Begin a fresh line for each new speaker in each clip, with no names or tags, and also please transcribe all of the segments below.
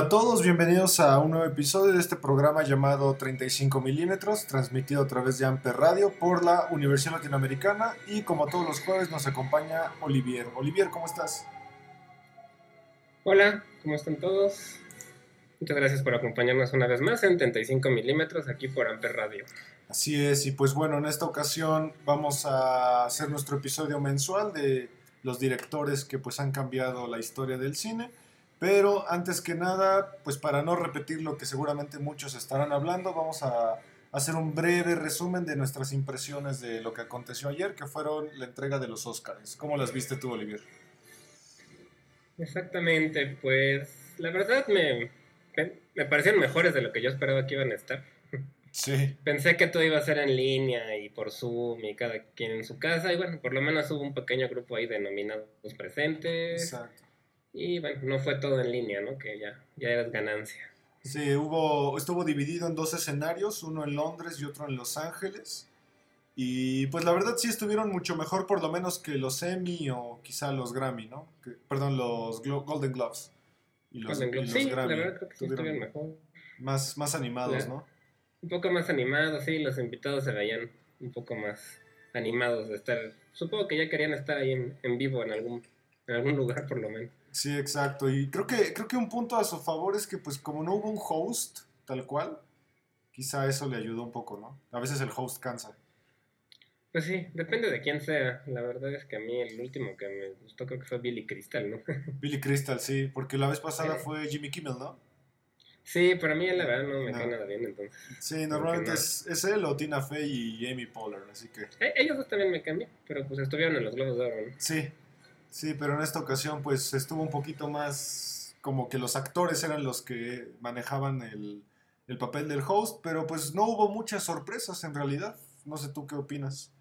Hola a todos, bienvenidos a un nuevo episodio de este programa llamado 35 milímetros, transmitido a través de Amper Radio por la Universidad Latinoamericana y como todos los jueves nos acompaña Olivier. Olivier, ¿cómo estás?
Hola, ¿cómo están todos? Muchas gracias por acompañarnos una vez más en 35 milímetros aquí por Amper Radio.
Así es, y pues bueno, en esta ocasión vamos a hacer nuestro episodio mensual de los directores que pues han cambiado la historia del cine. Pero antes que nada, pues para no repetir lo que seguramente muchos estarán hablando, vamos a hacer un breve resumen de nuestras impresiones de lo que aconteció ayer, que fueron la entrega de los Oscars. ¿Cómo las viste tú, Olivier?
Exactamente, pues la verdad me, me parecieron mejores de lo que yo esperaba que iban a estar.
Sí.
Pensé que todo iba a ser en línea y por Zoom y cada quien en su casa. Y bueno, por lo menos hubo un pequeño grupo ahí denominado los presentes.
Exacto.
Y bueno, no fue todo en línea, ¿no? Que ya, ya era ganancia.
Sí, hubo, estuvo dividido en dos escenarios, uno en Londres y otro en Los Ángeles. Y pues la verdad sí estuvieron mucho mejor por lo menos que los Emmy o quizá los Grammy, ¿no? Que- perdón, los Glo- Golden Gloves. Y los,
Golden Globe.
y los
Sí, la verdad creo que sí
Estuvieron
mejor.
más, más animados. ¿no?
Un poco más animados, sí, los invitados se veían un poco más animados de estar. Supongo que ya querían estar ahí en, en vivo en algún, en algún lugar por lo menos.
Sí, exacto. Y creo que, creo que un punto a su favor es que pues como no hubo un host tal cual, quizá eso le ayudó un poco, ¿no? A veces el host cansa.
Pues sí, depende de quién sea. La verdad es que a mí el último que me gustó creo que fue Billy Crystal, ¿no?
Billy Crystal, sí, porque la vez pasada
Sí.
fue Jimmy Kimmel, ¿no?
sí, para mí la verdad no me
No.
cae nada bien entonces.
Sí, normalmente
no.
es, es él o Tina Fey y Amy Poehler, así que
Eh, ellos dos también me cambian, pero pues estuvieron en los Globos de Oro, ¿no?
sí, sí, pero en esta ocasión pues estuvo un poquito más como que los actores eran los que manejaban el, el papel del host, pero pues no hubo muchas sorpresas en realidad. No sé tú qué opinas.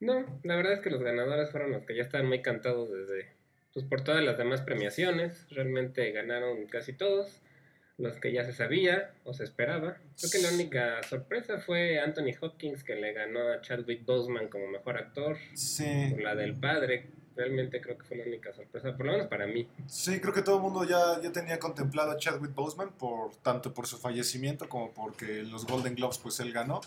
No, la verdad es que los ganadores fueron los que ya estaban muy cantados desde, pues por todas las demás premiaciones. Realmente ganaron casi todos, los que ya se sabía o se esperaba. Creo que la única sorpresa fue Anthony Hopkins que le ganó a Chadwick Boseman como mejor actor
Sí,
por la del padre. Realmente creo que fue la única sorpresa, por lo menos para mí.
sí, creo que todo el mundo ya, ya tenía contemplado a Chadwick Boseman, por, tanto por su fallecimiento como porque los Golden Globes pues él ganó.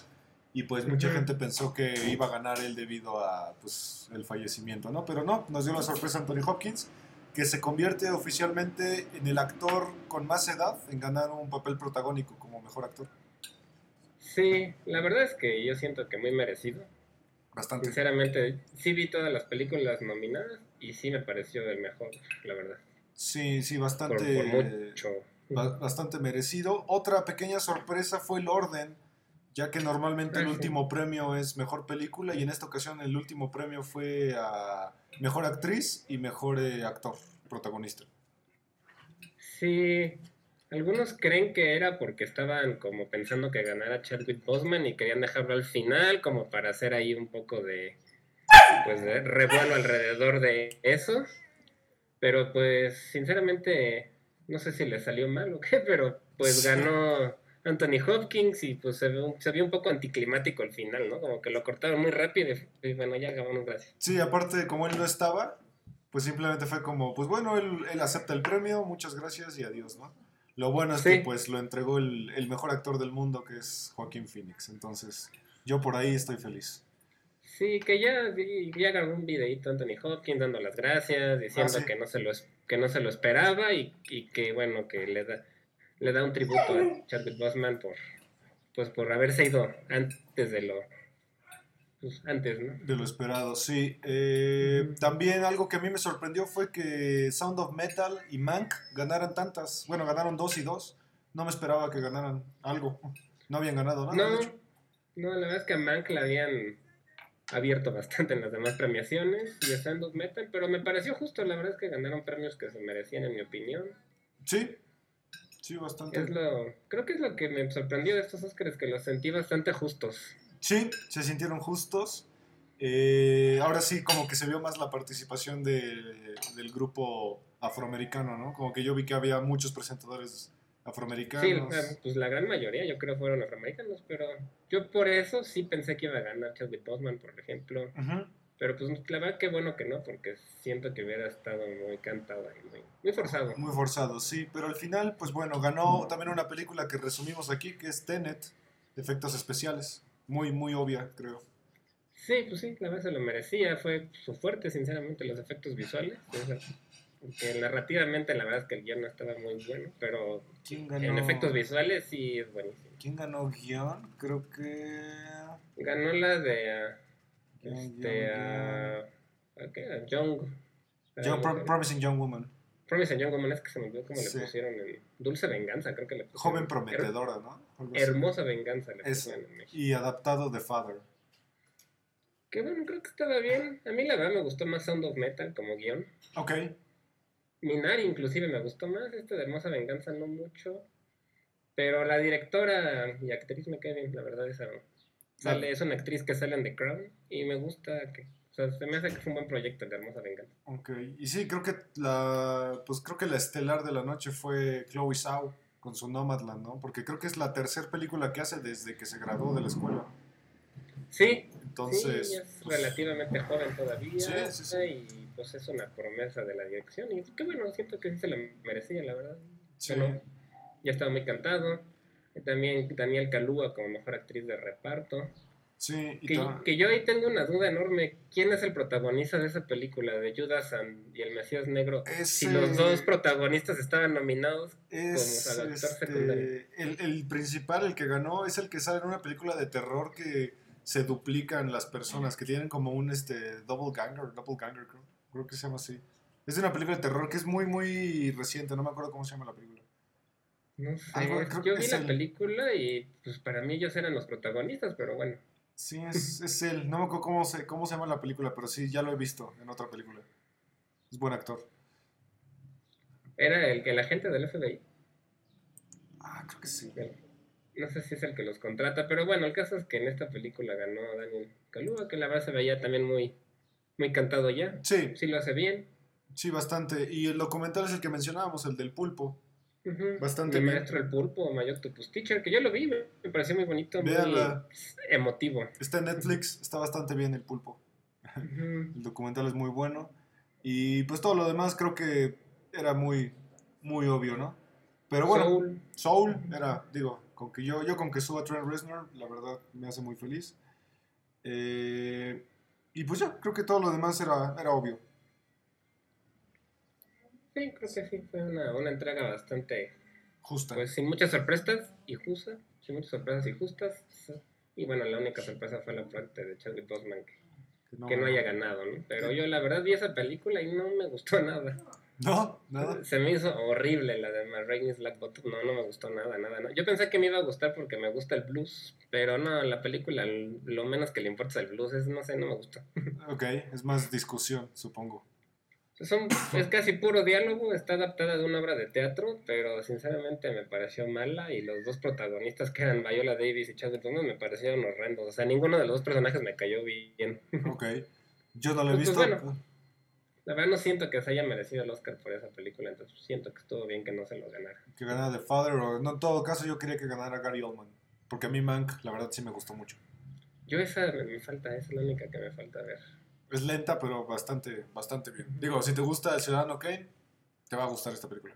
Y pues mucha gente pensó que iba a ganar él debido a pues, el fallecimiento, ¿no? Pero no, nos dio la sorpresa Anthony Hopkins, que se convierte oficialmente en el actor con más edad en ganar un papel protagónico como mejor actor.
Sí, la verdad es que yo siento que muy merecido.
Bastante.
Sinceramente, sí vi todas las películas nominadas y sí me pareció el mejor, la verdad.
Sí, sí, bastante.
por mucho.
ba- bastante merecido. Otra pequeña sorpresa fue el orden, ya que normalmente el
Ah,
último premio es mejor película y en esta ocasión el último premio fue a mejor actriz y mejor eh, actor protagonista.
Sí, algunos creen que era porque estaban como pensando que ganara Chadwick Boseman y querían dejarlo al final como para hacer ahí un poco de pues de revuelo alrededor de eso. Pero pues sinceramente no sé si le salió mal o qué, pero pues ganó Anthony Hopkins y pues se vio, se vio un poco anticlimático al final, ¿no? Como que lo cortaron muy rápido y, y bueno, ya acabamos, gracias.
Sí, aparte como él no estaba, pues simplemente fue como, pues bueno, él, él acepta el premio, muchas gracias y adiós, ¿no? Lo bueno es
Sí.
que pues lo entregó el, el mejor actor del mundo que es Joaquín Phoenix, entonces yo por ahí estoy feliz.
Sí, que ya, vi- ya grabó un videito Anthony Hopkins dando las gracias, diciendo
Ah, sí.
que no se lo que no se lo esperaba y, y que bueno que le da le da un tributo a Chadwick Boseman por pues por haberse ido antes de lo pues, antes, ¿no?
De lo esperado, sí. Eh, también algo que a mí me sorprendió fue que Sound of Metal y Mank ganaran tantas. Bueno, ganaron dos y dos. No me esperaba que ganaran algo. No habían ganado nada.
No, no la verdad es que a Mank la habían abierto bastante en las demás premiaciones y a Sound of Metal, pero me pareció justo. La verdad es que ganaron premios que se merecían, en mi opinión.
Sí, sí, bastante.
Es lo, creo que es lo que me sorprendió de estos Oscars, que los sentí bastante justos.
Sí, se sintieron justos. Eh, ahora sí, como que se vio más la participación de, del grupo afroamericano, ¿no? Como que yo vi que había muchos presentadores afroamericanos.
Sí, pues la gran mayoría yo creo fueron afroamericanos, pero yo por eso sí pensé que iba a ganar Chadwick Boseman, por ejemplo. Pero pues la verdad que bueno que no, porque siento que hubiera estado muy cantado y muy, muy, forzado.
Muy forzado, sí, pero al final, pues bueno, ganó también una película que resumimos aquí, que es Tenet, efectos especiales muy, muy obvia, creo.
Sí, pues sí, la verdad se lo merecía. Fue su fuerte, sinceramente, los efectos visuales. Porque narrativamente la verdad es que el guion no estaba muy bueno, pero en efectos visuales sí es buenísimo.
¿Quién ganó guion? Creo que...
Ganó la de... este, a, ¿qué? Young.
Young Promising Young Woman.
Promising Young Woman es que se me olvidó cómo le pusieron en Dulce Venganza, creo que le pusieron.
Joven prometedora, ¿no?
Hermosa Venganza le pusieron en
México. Y adaptado de Father.
Que bueno, creo que estaba bien. A mí la verdad me gustó más Sound of Metal como guion.
Ok.
Minari inclusive me gustó más, este de Hermosa Venganza no mucho. Pero la directora y actriz me cae bien, la verdad esa sale, es una actriz que sale en The Crown y me gusta que o sea, se me hace que fue un buen proyecto de Hermosa Venganza.
Ok, y sí, creo que la, pues creo que la estelar de la noche fue Chloe Zhao con su Nomadland, ¿no? Porque creo que es la tercera película que hace desde que se graduó de la escuela.
Sí, entonces sí, es pues, relativamente joven todavía. Sí, sí. Y pues es una promesa de la dirección. Y qué bueno, siento que sí se la merecía, la verdad. Sí. ya estaba muy cantado. También Daniel Kalua como mejor actriz de reparto.
Sí,
que, que, yo ahí tengo una duda enorme. ¿Quién es el protagonista de esa película de Judas y el Mesías Negro? si los dos protagonistas estaban nominados
es, como actor este, secundario. El, el, principal, el que ganó, es el que sale en una película de terror que se duplican las personas, que tienen como un este double ganger, double ganger creo, creo que se llama así. Es de una película de terror que es muy, muy reciente, no me acuerdo cómo se llama la película.
No sé, yo vi la película y pues para mí ellos eran los protagonistas, pero bueno.
Sí, es, es él. No me acuerdo cómo se, cómo se llama la película, pero sí, ya lo he visto en otra película. Es buen actor.
¿Era el, el agente del FBI?
Ah, creo que sí.
No sé si es el que los contrata, pero bueno, el caso es que en esta película ganó Daniel Calúa, que la verdad se veía también muy, muy cantado ya.
Sí.
Sí lo hace bien.
Sí, bastante. Y el documental es el que mencionábamos, el del pulpo. Bastante
el maestro del pulpo, Mayor Tupus Teacher, que yo lo vi, me pareció muy bonito, muy emotivo.
Está en Netflix, está bastante bien el pulpo. El documental es muy bueno. Y pues todo lo demás creo que era muy, muy obvio, ¿no? Pero bueno, Soul, Soul era, digo, con que yo, yo con que suba Trent Reznor, la verdad me hace muy feliz. Eh, y pues ya, creo que todo lo demás era, era obvio.
Sí, creo que sí, fue una, una entrega bastante
justa.
Pues sin muchas sorpresas y justa, sin muchas sorpresas y justas. Y bueno, la única sorpresa fue la parte de Chadwick Boseman que, no, haya ganado, ¿no? Pero yo la verdad vi esa película y no me gustó nada.
No, nada.
Se me hizo horrible la de Marraine's Black Bottom. No, no me gustó nada, nada, nada. Yo pensé que me iba a gustar porque me gusta el blues, pero no, la película lo menos que le importa es el blues, es, no sé, no me gustó.
Ok, es más discusión, supongo.
Son, es casi puro diálogo, está adaptada de una obra de teatro, pero sinceramente me pareció mala y los dos protagonistas que eran Viola Davis y Chadwick Boseman me parecieron horrendos. O sea, ninguno de los dos personajes me cayó bien.
Ok. Yo no lo he pues, pues, visto.
la verdad no siento que se haya merecido el Oscar por esa película, entonces siento que estuvo bien que no se lo ganara.
Que ganara The Father, o no, en todo caso yo quería que ganara Gary Oldman, porque a mí Mank la verdad sí me gustó mucho.
Yo esa me falta, esa es la única que me falta ver
es lenta, pero bastante, bastante bien. Digo, si te gusta El Ciudadano Kane, te va a gustar esta película.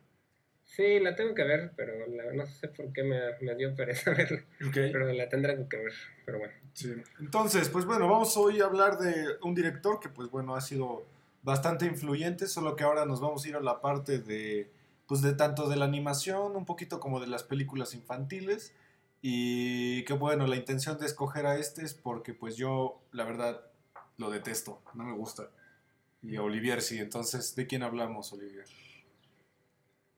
Sí, la tengo que ver, pero no sé por qué me, me dio pereza verla. Pero la tendré que ver, pero bueno.
Sí. Entonces, pues bueno, vamos hoy a hablar de un director que, pues bueno, ha sido bastante influyente, solo que ahora nos vamos a ir a la parte de, pues de tanto de la animación, un poquito como de las películas infantiles. Y qué bueno, la intención de escoger a este es porque pues yo, la verdad, lo detesto, no me gusta. Y a Olivier sí, entonces, ¿de quién hablamos, Olivier?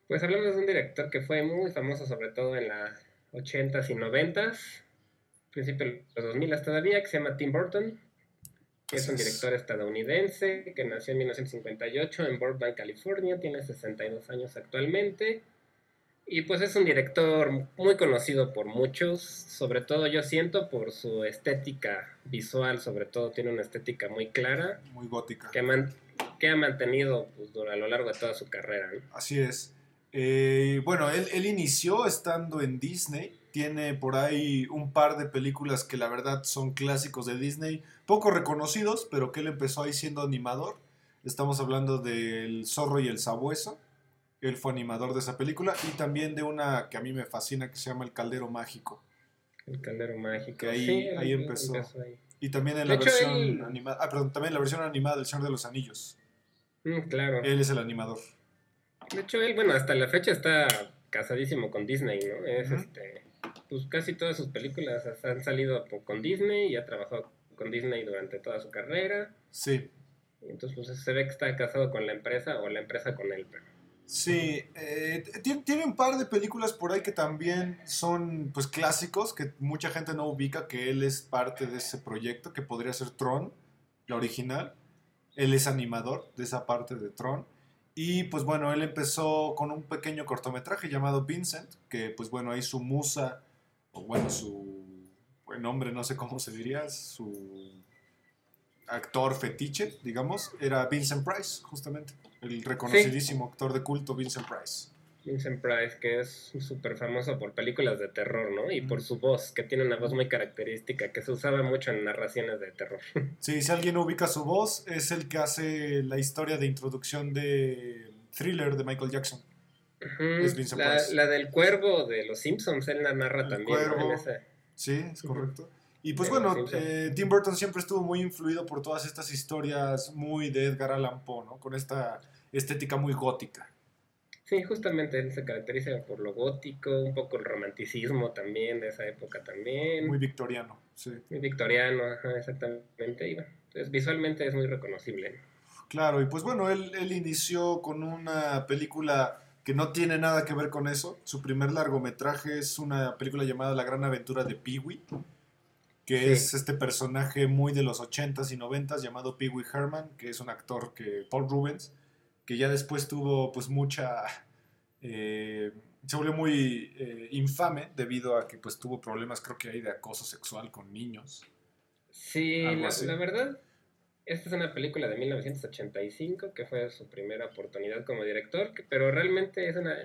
Pues hablamos de un director que fue muy famoso sobre todo en las 80s y 90s, principio de los 2000 todavía, que se llama Tim Burton, que es un director estadounidense que nació en 1958 en Burbank, California, tiene 62 años actualmente. Y pues es un director muy conocido por muchos, sobre todo yo siento por su estética visual, sobre todo tiene una estética muy clara.
Muy gótica.
Que, que ha mantenido pues, a lo largo de toda su carrera.
Así es. Eh, bueno, él, él, inició estando en Disney. Tiene por ahí un par de películas que la verdad son clásicos de Disney, poco reconocidos, pero que él empezó ahí siendo animador. Estamos hablando del Zorro y el Sabueso. Él fue animador de esa película y también de una que a mí me fascina que se llama El Caldero Mágico.
El Caldero Mágico.
Que ahí, ahí empezó. Y también en la versión animada. Ah, perdón, también en la versión animada del Señor de los Anillos.
Mm, claro.
Él es el animador.
De hecho, él, bueno, hasta la fecha está casadísimo con Disney, ¿no? Es este. Pues casi todas sus películas han salido con Disney y ha trabajado con Disney durante toda su carrera.
Sí.
entonces, pues se ve que está casado con la empresa o la empresa con él, pero.
Sí, eh, tiene, un par de películas por ahí que también son pues clásicos, que mucha gente no ubica que él es parte de ese proyecto, que podría ser Tron, la original. Él es animador de esa parte de Tron. Y pues bueno, él empezó con un pequeño cortometraje llamado Vincent, que pues bueno, ahí su musa, o bueno, su nombre no sé cómo se diría, su actor fetiche, digamos, era Vincent Price, justamente. El reconocidísimo actor de culto Vincent Price.
Vincent Price, que es súper famoso por películas de terror, ¿no? Y por su voz, que tiene una voz muy característica, que se usaba mucho en narraciones de terror.
Sí, si alguien ubica su voz, es el que hace la historia de introducción de Thriller de Michael Jackson.
Es Vincent la, Price. la, del cuervo de los Simpsons, él la narra también.
Sí, es correcto. Y pues bueno, eh, Tim Burton siempre estuvo muy influido por todas estas historias muy de Edgar Allan Poe, ¿no? Con esta estética muy gótica.
Sí, justamente él se caracteriza por lo gótico, un poco el romanticismo también de esa época también.
Muy victoriano, sí.
Muy victoriano, ajá, exactamente. Entonces visualmente es muy reconocible.
Claro, y pues bueno, él, él inició con una película que no tiene nada que ver con eso. Su primer largometraje es una película llamada La Gran Aventura de Pee-wee que es este personaje muy de los 80s y 90s llamado Pee Wee Herman, que es un actor que Paul Rubens, que ya después tuvo pues mucha... Eh, se volvió muy eh, infame debido a que pues tuvo problemas creo que hay de acoso sexual con niños.
Sí, la, la, verdad, esta es una película de 1985 que fue su primera oportunidad como director, pero realmente es una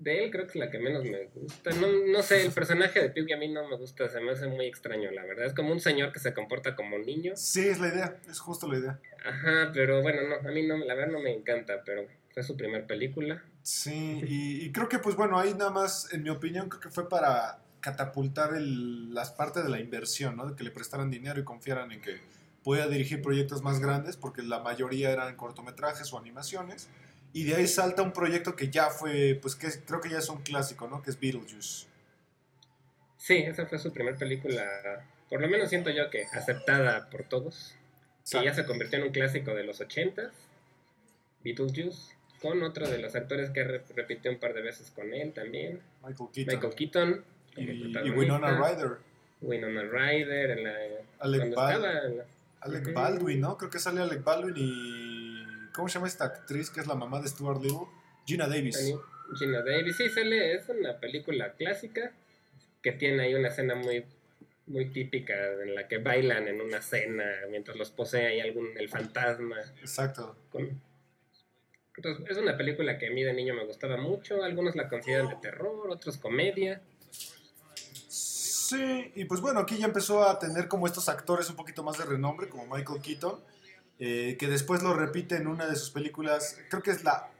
de él creo que es la que menos me gusta. No, no sé, el personaje de Piggy a mí no me gusta, se me hace muy extraño, la verdad. Es como un señor que se comporta como niño.
Sí, es la idea, es justo la idea.
Ajá, pero bueno, no, a mí no, la verdad no me encanta, pero fue su primer película.
Sí, y, creo que pues bueno, ahí nada más, en mi opinión, creo que fue para catapultar el, las partes de la inversión, ¿no? De que le prestaran dinero y confiaran en que podía dirigir proyectos más grandes, porque la mayoría eran cortometrajes o animaciones y de ahí salta un proyecto que ya fue, pues que creo que ya es un clásico, ¿no? Que es Beetlejuice.
Sí, esa fue su primera película, por lo menos siento yo que aceptada por todos. Que ya se convirtió en un clásico de los 80 Beetlejuice, con otro de los actores que repitió un par de veces con él también.
Michael Keaton.
Michael Keaton.
Y, Winona Ryder.
Winona Ryder. En la,
Alec, Alec Baldwin, ¿no? Creo que sale Alec Baldwin y ¿Cómo se llama esta actriz que es la mamá de Stuart Little? Gina Davis.
Gina Davis, sí, sale, es una película clásica que tiene ahí una escena muy, muy típica en la que bailan en una cena mientras los posee ahí algún, el fantasma.
Exacto.
entonces, es una película que a mí de niño me gustaba mucho, algunos la consideran de terror, otros comedia.
Sí, y pues bueno, aquí ya empezó a tener como estos actores un poquito más de renombre, como Michael Keaton eh, que después lo repite en una de sus películas, creo que es la,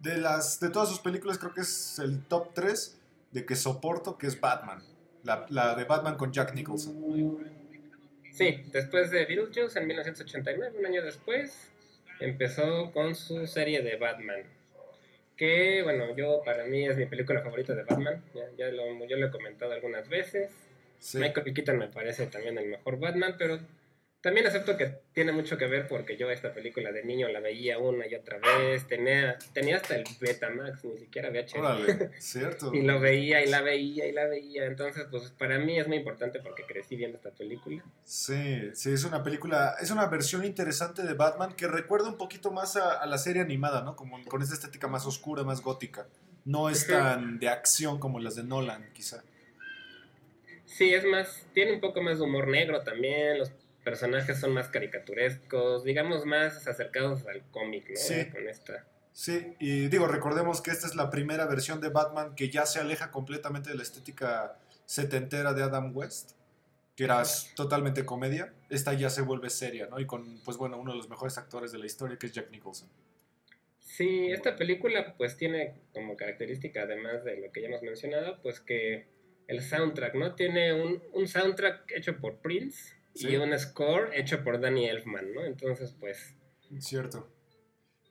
de las, de todas sus películas, creo que es el top 3 de que soporto, que es Batman, la, la de Batman con Jack Nicholson.
Sí, después de Beetlejuice en 1989, un año después, empezó con su serie de Batman. Que, bueno, yo, para mí es mi película favorita de Batman. Ya, ya lo, yo lo he comentado algunas veces.
Sí.
Michael Keaton me parece también el mejor Batman, pero también acepto que tiene mucho que ver porque yo esta película de niño la veía una y otra vez. Tenía, tenía hasta el Betamax, ni siquiera VHS.
Órale, cierto.
Y lo veía y la veía y la veía. Entonces, pues para mí es muy importante porque crecí viendo esta película.
Sí, sí, es una película, es una versión interesante de Batman que recuerda un poquito más a, a la serie animada, ¿no? Como con esta estética más oscura, más gótica. No es tan de acción como las de Nolan, quizá.
Sí, es más, tiene un poco más de humor negro también. Los personajes son más caricaturescos, digamos más acercados al cómic, ¿no?
Sí.
Con esta.
Sí, y digo, recordemos que esta es la primera versión de Batman que ya se aleja completamente de la estética setentera de Adam West, que era totalmente comedia. Esta ya se vuelve seria, ¿no? Y con, pues bueno, uno de los mejores actores de la historia, que es Jack Nicholson.
Sí, esta película pues tiene como característica, además de lo que ya hemos mencionado, pues que el soundtrack, ¿no? Tiene un, un soundtrack hecho por Prince
Sí.
y un score hecho por Danny Elfman, ¿no? Entonces, pues,
Cierto.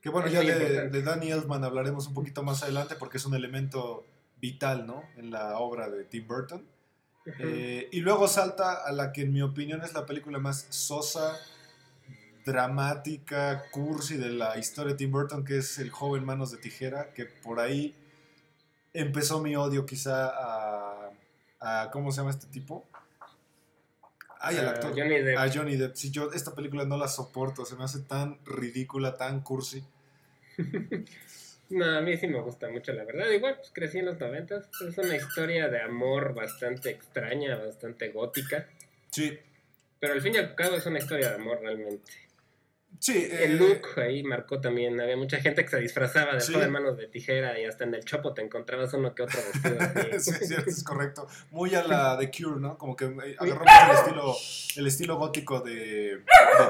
Que bueno, ya de, de Danny Elfman hablaremos un poquito más adelante porque es un elemento vital, ¿no? En la obra de Tim Burton. Eh, y luego salta a la que en mi opinión es la película más sosa, dramática, cursi de la historia de Tim Burton, que es El joven manos de tijera, que por ahí empezó mi odio quizá a, a- ¿cómo se llama este tipo? Ay, al
Ah,
actor.
Johnny Depp.
A Johnny Depp. Si yo esta película no la soporto, se me hace tan ridícula, tan cursi.
No, a mí sí me gusta mucho, la verdad. Igual, pues crecí en los noventas. Es una historia de amor bastante extraña, bastante gótica.
Sí,
Pero al fin y al cabo es una historia de amor realmente.
Sí.
El
eh,
look ahí marcó también. Había mucha gente que se disfrazaba de
Sí.
joven manos de tijera y hasta en el chopo te encontrabas uno que otro vestido así.
sí, es correcto. Muy a la The Cure, ¿no? Como que eh, agarró mucho el estilo, el estilo gótico de, de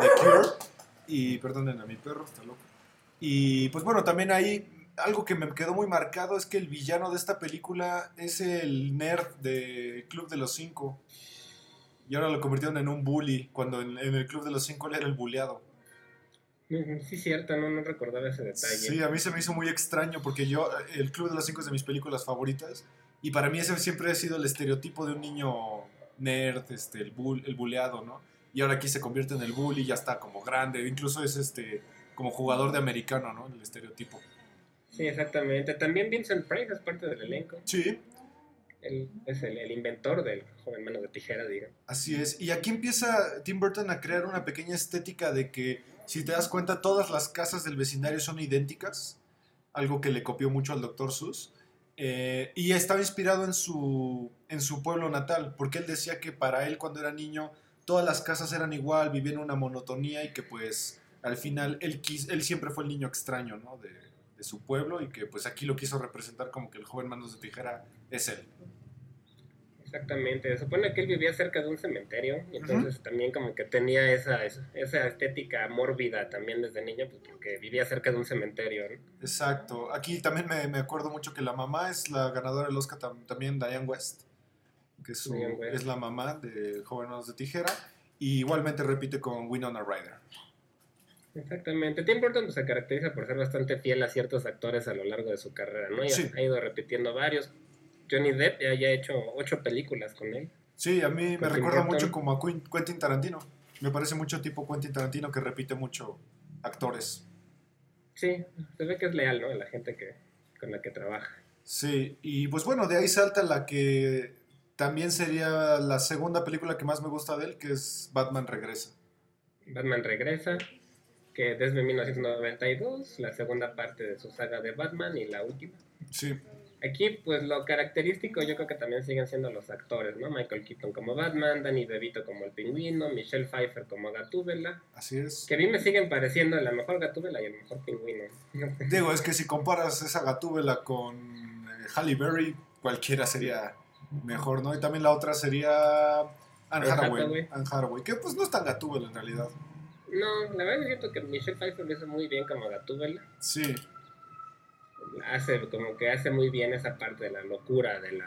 The Cure. Y perdonen a mi perro, está loco. Y pues bueno, también ahí algo que me quedó muy marcado es que el villano de esta película es el nerd de Club de los Cinco. Y ahora lo convirtieron en un bully, cuando en, en el Club de los Cinco él era el bulleado.
Sí, cierto, no, no recordaba ese detalle.
Sí, a mí se me hizo muy extraño porque yo, el Club de los Cinco es de mis películas favoritas y para mí ese siempre ha sido el estereotipo de un niño nerd, este, el, bull, el buleado, ¿no? Y ahora aquí se convierte en el bully, ya está como grande, incluso es este como jugador de americano, ¿no? El estereotipo.
Sí, exactamente. También Vincent Price es parte del elenco.
Sí,
Él es el, el inventor del joven manos de tijera, digo.
así es. Y aquí empieza Tim Burton a crear una pequeña estética de que, si te das cuenta, todas las casas del vecindario son idénticas, algo que le copió mucho al Dr. Seuss. Eh, y estaba inspirado en su, en su pueblo natal, porque él decía que para él cuando era niño todas las casas eran igual, vivían una monotonía y que pues al final él, quis- él siempre fue el niño extraño ¿no? de, de su pueblo y que pues aquí lo quiso representar como que el joven manos de tijera es él.
Exactamente. Se supone que él vivía cerca de un cementerio. Y entonces también como que tenía esa, esa, estética mórbida también desde niño, pues porque vivía cerca de un cementerio. ¿no?
Exacto. Aquí también me, me acuerdo mucho que la mamá es la ganadora del Oscar tam- también, Diane West, que es, su-
Diane West.
es la mamá de Joven Manos de Tijera. Y igualmente repite con Winona Ryder.
Exactamente. Tim Burton pues, se caracteriza por ser bastante fiel a ciertos actores a lo largo de su carrera, ¿no? Y
Sí.
ha ido repitiendo varios. Johnny Depp ya haya hecho ocho películas con él.
Sí, a mí me recuerda
Burton.
mucho como a Quentin Tarantino. Me parece mucho tipo Quentin Tarantino que repite mucho actores.
Sí, se ve que es leal, ¿no? A la gente que, con la que trabaja.
Sí, y pues bueno, de ahí salta la que también sería la segunda película que más me gusta de él, que es Batman Regresa.
Batman regresa, que desde 1992, la segunda parte de su saga de Batman y la última.
Sí,
Aquí, pues lo característico yo creo que también siguen siendo los actores, ¿no? Michael Keaton como Batman, Danny DeVito como el pingüino, Michelle Pfeiffer como Gatúbela,
así es.
que a mí me siguen pareciendo la mejor Gatúbela y el mejor pingüino.
Digo, es que si comparas esa Gatúbela con eh, Halle Berry, cualquiera sería mejor, ¿no? Y también la otra sería Anne Hathaway. Anne Hathaway, que pues no es tan Gatúbela en realidad.
No, la verdad es cierto que Michelle Pfeiffer lo hizo muy bien como Gatúbela.
Sí,
Hace, como que hace muy bien esa parte de la locura de la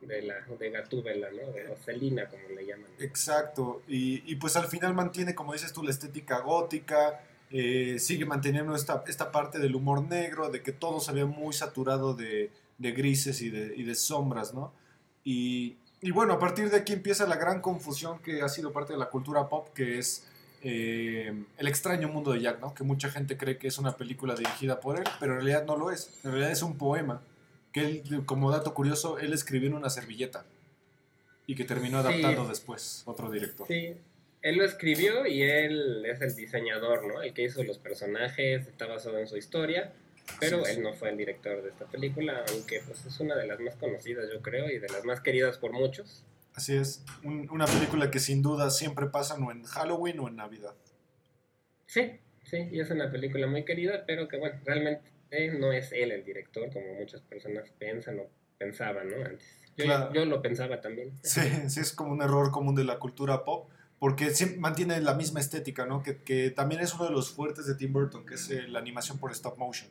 de la de Gatúbela, ¿no? De como le llaman.
exacto. Y, y, pues al final mantiene, como dices tú, la estética gótica, eh, sigue manteniendo esta, esta parte del humor negro, de que todo se ve muy saturado de, de grises y de, y de sombras, ¿no? Y, y bueno, a partir de aquí empieza la gran confusión que ha sido parte de la cultura pop, que es eh, El extraño mundo de Jack, ¿no? Que mucha gente cree que es una película dirigida por él, pero en realidad no lo es. En realidad es un poema que él, como dato curioso, él escribió en una servilleta y que terminó adaptando después otro director.
Sí, él lo escribió y él es el diseñador, ¿no? El que hizo los personajes, está basado en su historia, pero él no fue el director de esta película, aunque pues es una de las más conocidas, yo creo, y de las más queridas por muchos.
Así es, una película que sin duda siempre pasa o en Halloween o en Navidad.
Sí, sí, y es una película muy querida, pero que bueno, realmente no es él el director, como muchas personas piensan o pensaban, ¿no? Antes. Yo, yo lo pensaba también.
Sí, sí, es como un error común de la cultura pop, porque mantiene la misma estética, ¿no? Que, que, también es uno de los fuertes de Tim Burton, que es eh, la animación por stop motion.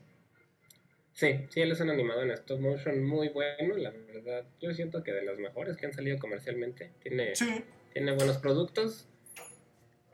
Sí, sí, él es un animador en stop motion muy bueno, la verdad. Yo siento que de los mejores que han salido comercialmente. Tiene, tiene buenos productos,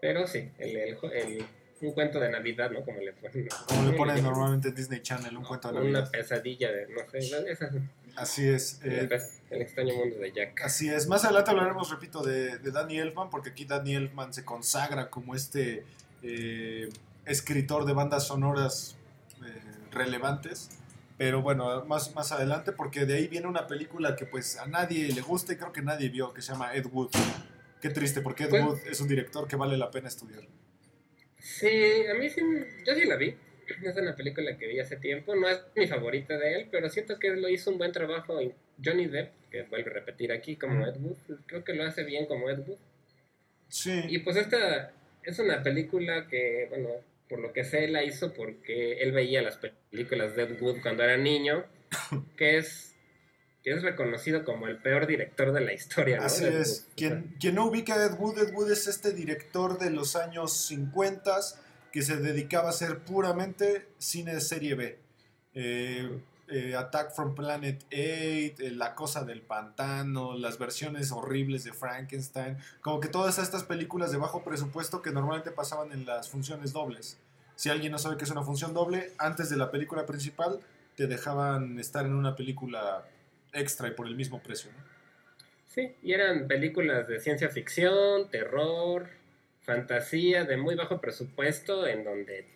pero sí, el, el, un cuento de Navidad, ¿no? Como le ponen.
Como le ponen normalmente en Disney Channel, un cuento de Navidad.
Una pesadilla de, no sé,
Así es.
Eh, el, extraño mundo de Jack.
Así es. Más adelante hablaremos, repito, de, de Danny Elfman, porque aquí Danny Elfman se consagra como este eh, escritor de bandas sonoras eh, relevantes. Pero bueno, más, más adelante, porque de ahí viene una película que pues a nadie le gusta y creo que nadie vio, que se llama Ed Wood. Qué triste, porque Ed Wood es un director que vale la pena estudiar.
Sí, a mí sí, yo sí la vi. Es una película que vi hace tiempo, no es mi favorita de él, pero siento que lo hizo un buen trabajo en Johnny Depp, que vuelve a repetir aquí como Ed Wood. Creo que lo hace bien como Ed Wood.
Sí.
Y pues esta es una película que, bueno, por lo que sé, la hizo porque él veía las películas de Ed Wood cuando era niño, que es, que es reconocido como el peor director de la historia. ¿no?
Así es. Quien, quien, no ubica a Ed Wood, Ed Wood es este director de los años 50 que se dedicaba a hacer puramente cine de serie B. Eh, eh, Attack from Planet 8, eh, La Cosa del Pantano, las versiones horribles de Frankenstein, como que todas estas películas de bajo presupuesto que normalmente pasaban en las funciones dobles. Si alguien no sabe qué es una función doble, antes de la película principal te dejaban estar en una película extra y por el mismo precio.
Sí, y eran películas de ciencia ficción, terror, fantasía, de muy bajo presupuesto, en donde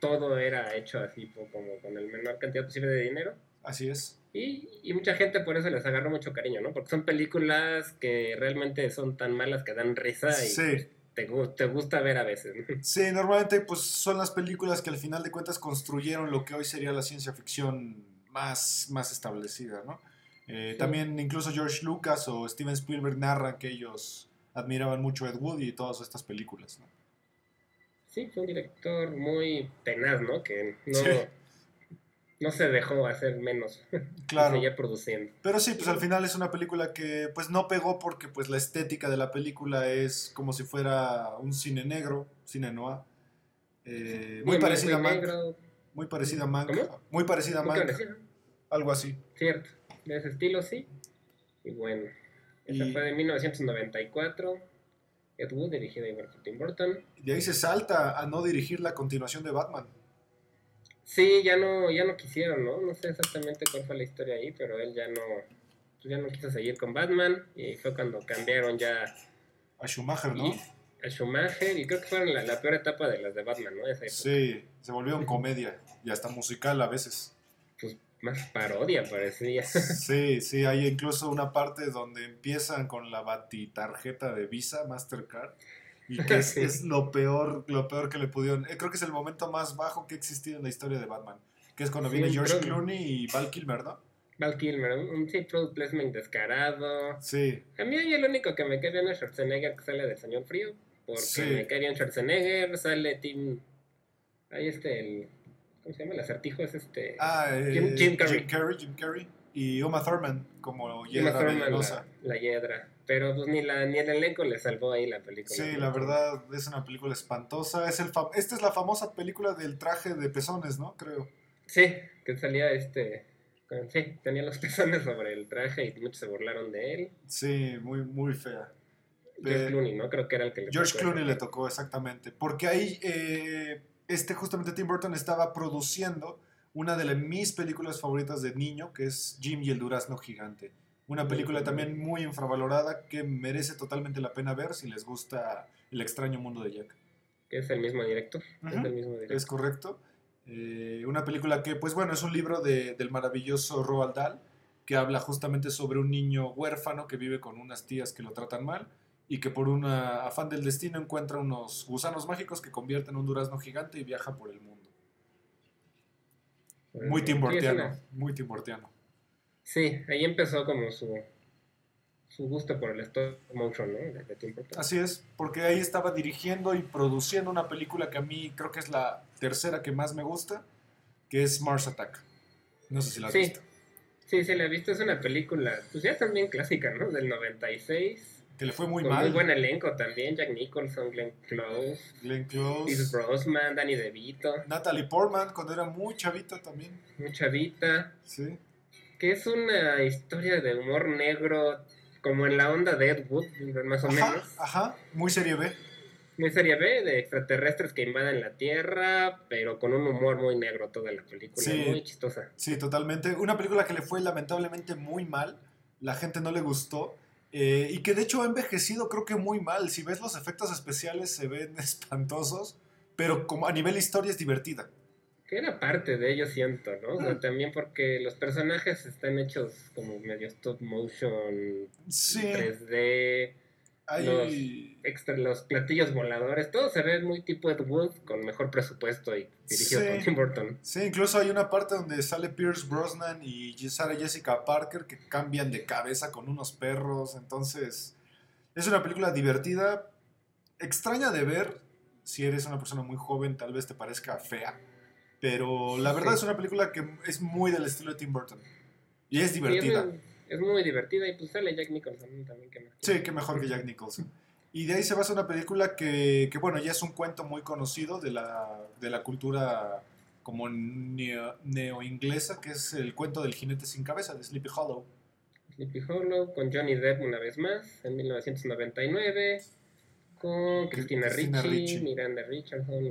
todo era hecho así como con el menor cantidad posible de dinero.
Así es.
Y, y, mucha gente por eso les agarra mucho cariño, ¿no? Porque son películas que realmente son tan malas que dan risa y pues, te, te, gusta ver a veces.
Sí, normalmente pues son las películas que al final de cuentas construyeron lo que hoy sería la ciencia ficción más, más establecida, ¿no? Eh, también incluso George Lucas o Steven Spielberg narran que ellos admiraban mucho a Ed Wood y todas estas películas, ¿no?
Sí, fue un director muy tenaz, ¿no? Que no, se dejó hacer menos.
Claro.
Seguía produciendo.
Pero sí, pues al final es una película que pues no pegó porque pues la estética de la película es como si fuera un cine negro, cine noir. Eh, muy, parecida a Mank. Muy parecida a Mank. Muy parecida a. Algo así.
Cierto. De ese estilo, sí. Y bueno. Esa fue de 1994. Ed Wood, dirigida por Tim Burton.
De ahí se salta a no dirigir la continuación de Batman.
Sí, ya no, ya no quisieron, ¿no? No sé exactamente cuál fue la historia ahí, pero él ya no, ya no quiso seguir con Batman y fue cuando cambiaron ya...
A Schumacher, ¿no?
a Schumacher y creo que fueron la, peor etapa de las de Batman, ¿no?
sí, se volvió comedia y hasta musical a veces.
Pues más parodia parecía.
Sí, sí, hay incluso una parte donde empiezan con la tarjeta de Visa, Mastercard, y que es, lo peor, lo peor que le pudieron. Eh, creo que es el momento más bajo que ha existido en la historia de Batman, que es cuando viene George Clooney y Val Kilmer, ¿no?
Val Kilmer, un sí, product placement descarado.
Sí.
A mí el único que me cae bien es Schwarzenegger que sale del Señor Frío, porque me cae bien Schwarzenegger, sale Tim... Ahí este, el ¿Cómo se llama? El acertijo es este.
Ah,
eh, Jim, Carrey.
Jim, Carrey. Y Uma Thurman como Hiedra venenosa.
La, la, Hiedra. Pero pues ni, la, ni el elenco le salvó ahí la película.
Sí, la verdad es una película espantosa. Es el Esta es la famosa película del traje de pezones, ¿no? Creo.
Sí, que salía este. Sí, tenía los pezones sobre el traje y muchos se burlaron de él.
Sí, muy, muy fea.
George Clooney, ¿no? Creo que era el que
le George Clooney le tocó, exactamente. Porque ahí eh, este justamente Tim Burton estaba produciendo una de mis películas favoritas de niño, que es Jim y el Durazno Gigante. Una película también muy infravalorada que merece totalmente la pena ver si les gusta El extraño mundo de Jack.
Es el mismo director. Es el mismo director.
Es correcto. Eh, una película que, pues bueno, es un libro de- del maravilloso Roald Dahl, que habla justamente sobre un niño huérfano que vive con unas tías que lo tratan mal y que por un afán del destino encuentra unos gusanos mágicos que convierten en un durazno gigante y viaja por el mundo. Muy
Sí, es
timbortiano, muy timbortiano.
Sí, ahí empezó como su, su gusto por el stop motion, ¿no? De, de.
Así es, porque ahí estaba dirigiendo y produciendo una película que a mí creo que es la tercera que más me gusta, que es Mars Attack. No sé si la has
Sí.
visto.
Sí, sí, la he visto. Es una película, pues ya también clásica, ¿no? Del 96.
Que le fue muy
con
mal.
muy buen elenco también. Jack Nicholson, Glenn Close,
Glenn Close.
Brosnan, Danny DeVito,
Natalie Portman, cuando era muy chavita también.
muy chavita.
Sí.
Que es una historia de humor negro, como en la onda de Ed Wood, más o
Ajá,
menos.
ajá, muy serie B.
Muy serie B, de extraterrestres que invaden la Tierra, pero con un humor muy negro toda la película.
Sí.
Muy chistosa.
Sí, totalmente. Una película que le fue lamentablemente muy mal. La gente no le gustó. Eh, y que de hecho ha envejecido creo que muy mal. Si ves los efectos especiales se ven espantosos. Pero como a nivel historia es divertida.
Que era parte de ello, siento, ¿no? O sea,
Mm.
también porque los personajes están hechos como medio stop motion,
Sí.
3D,
Hay...
extra, los platillos voladores, todo se ve muy tipo Ed Wood con mejor presupuesto y dirigido
Sí.
por Tim Burton.
Sí, incluso hay una parte donde sale Pierce Brosnan y Sarah Jessica Parker que cambian de cabeza con unos perros. Entonces, es una película divertida, extraña de ver. Si eres una persona muy joven, tal vez te parezca fea. Pero la verdad
Sí.
es una película que es muy del estilo de Tim Burton. Y es divertida.
Es muy divertida y pues sale Jack Nicholson también. Que me...
Sí, qué mejor que Jack Nicholson. Y de ahí se basa una película que, que, bueno, ya es un cuento muy conocido de la, de la cultura como neo- neo-inglesa, que es el cuento del jinete sin cabeza, de Sleepy Hollow.
Sleepy Hollow, con Johnny Depp una vez más, en 1999, con Christina Ricci,
Ricci.
Miranda Richardson,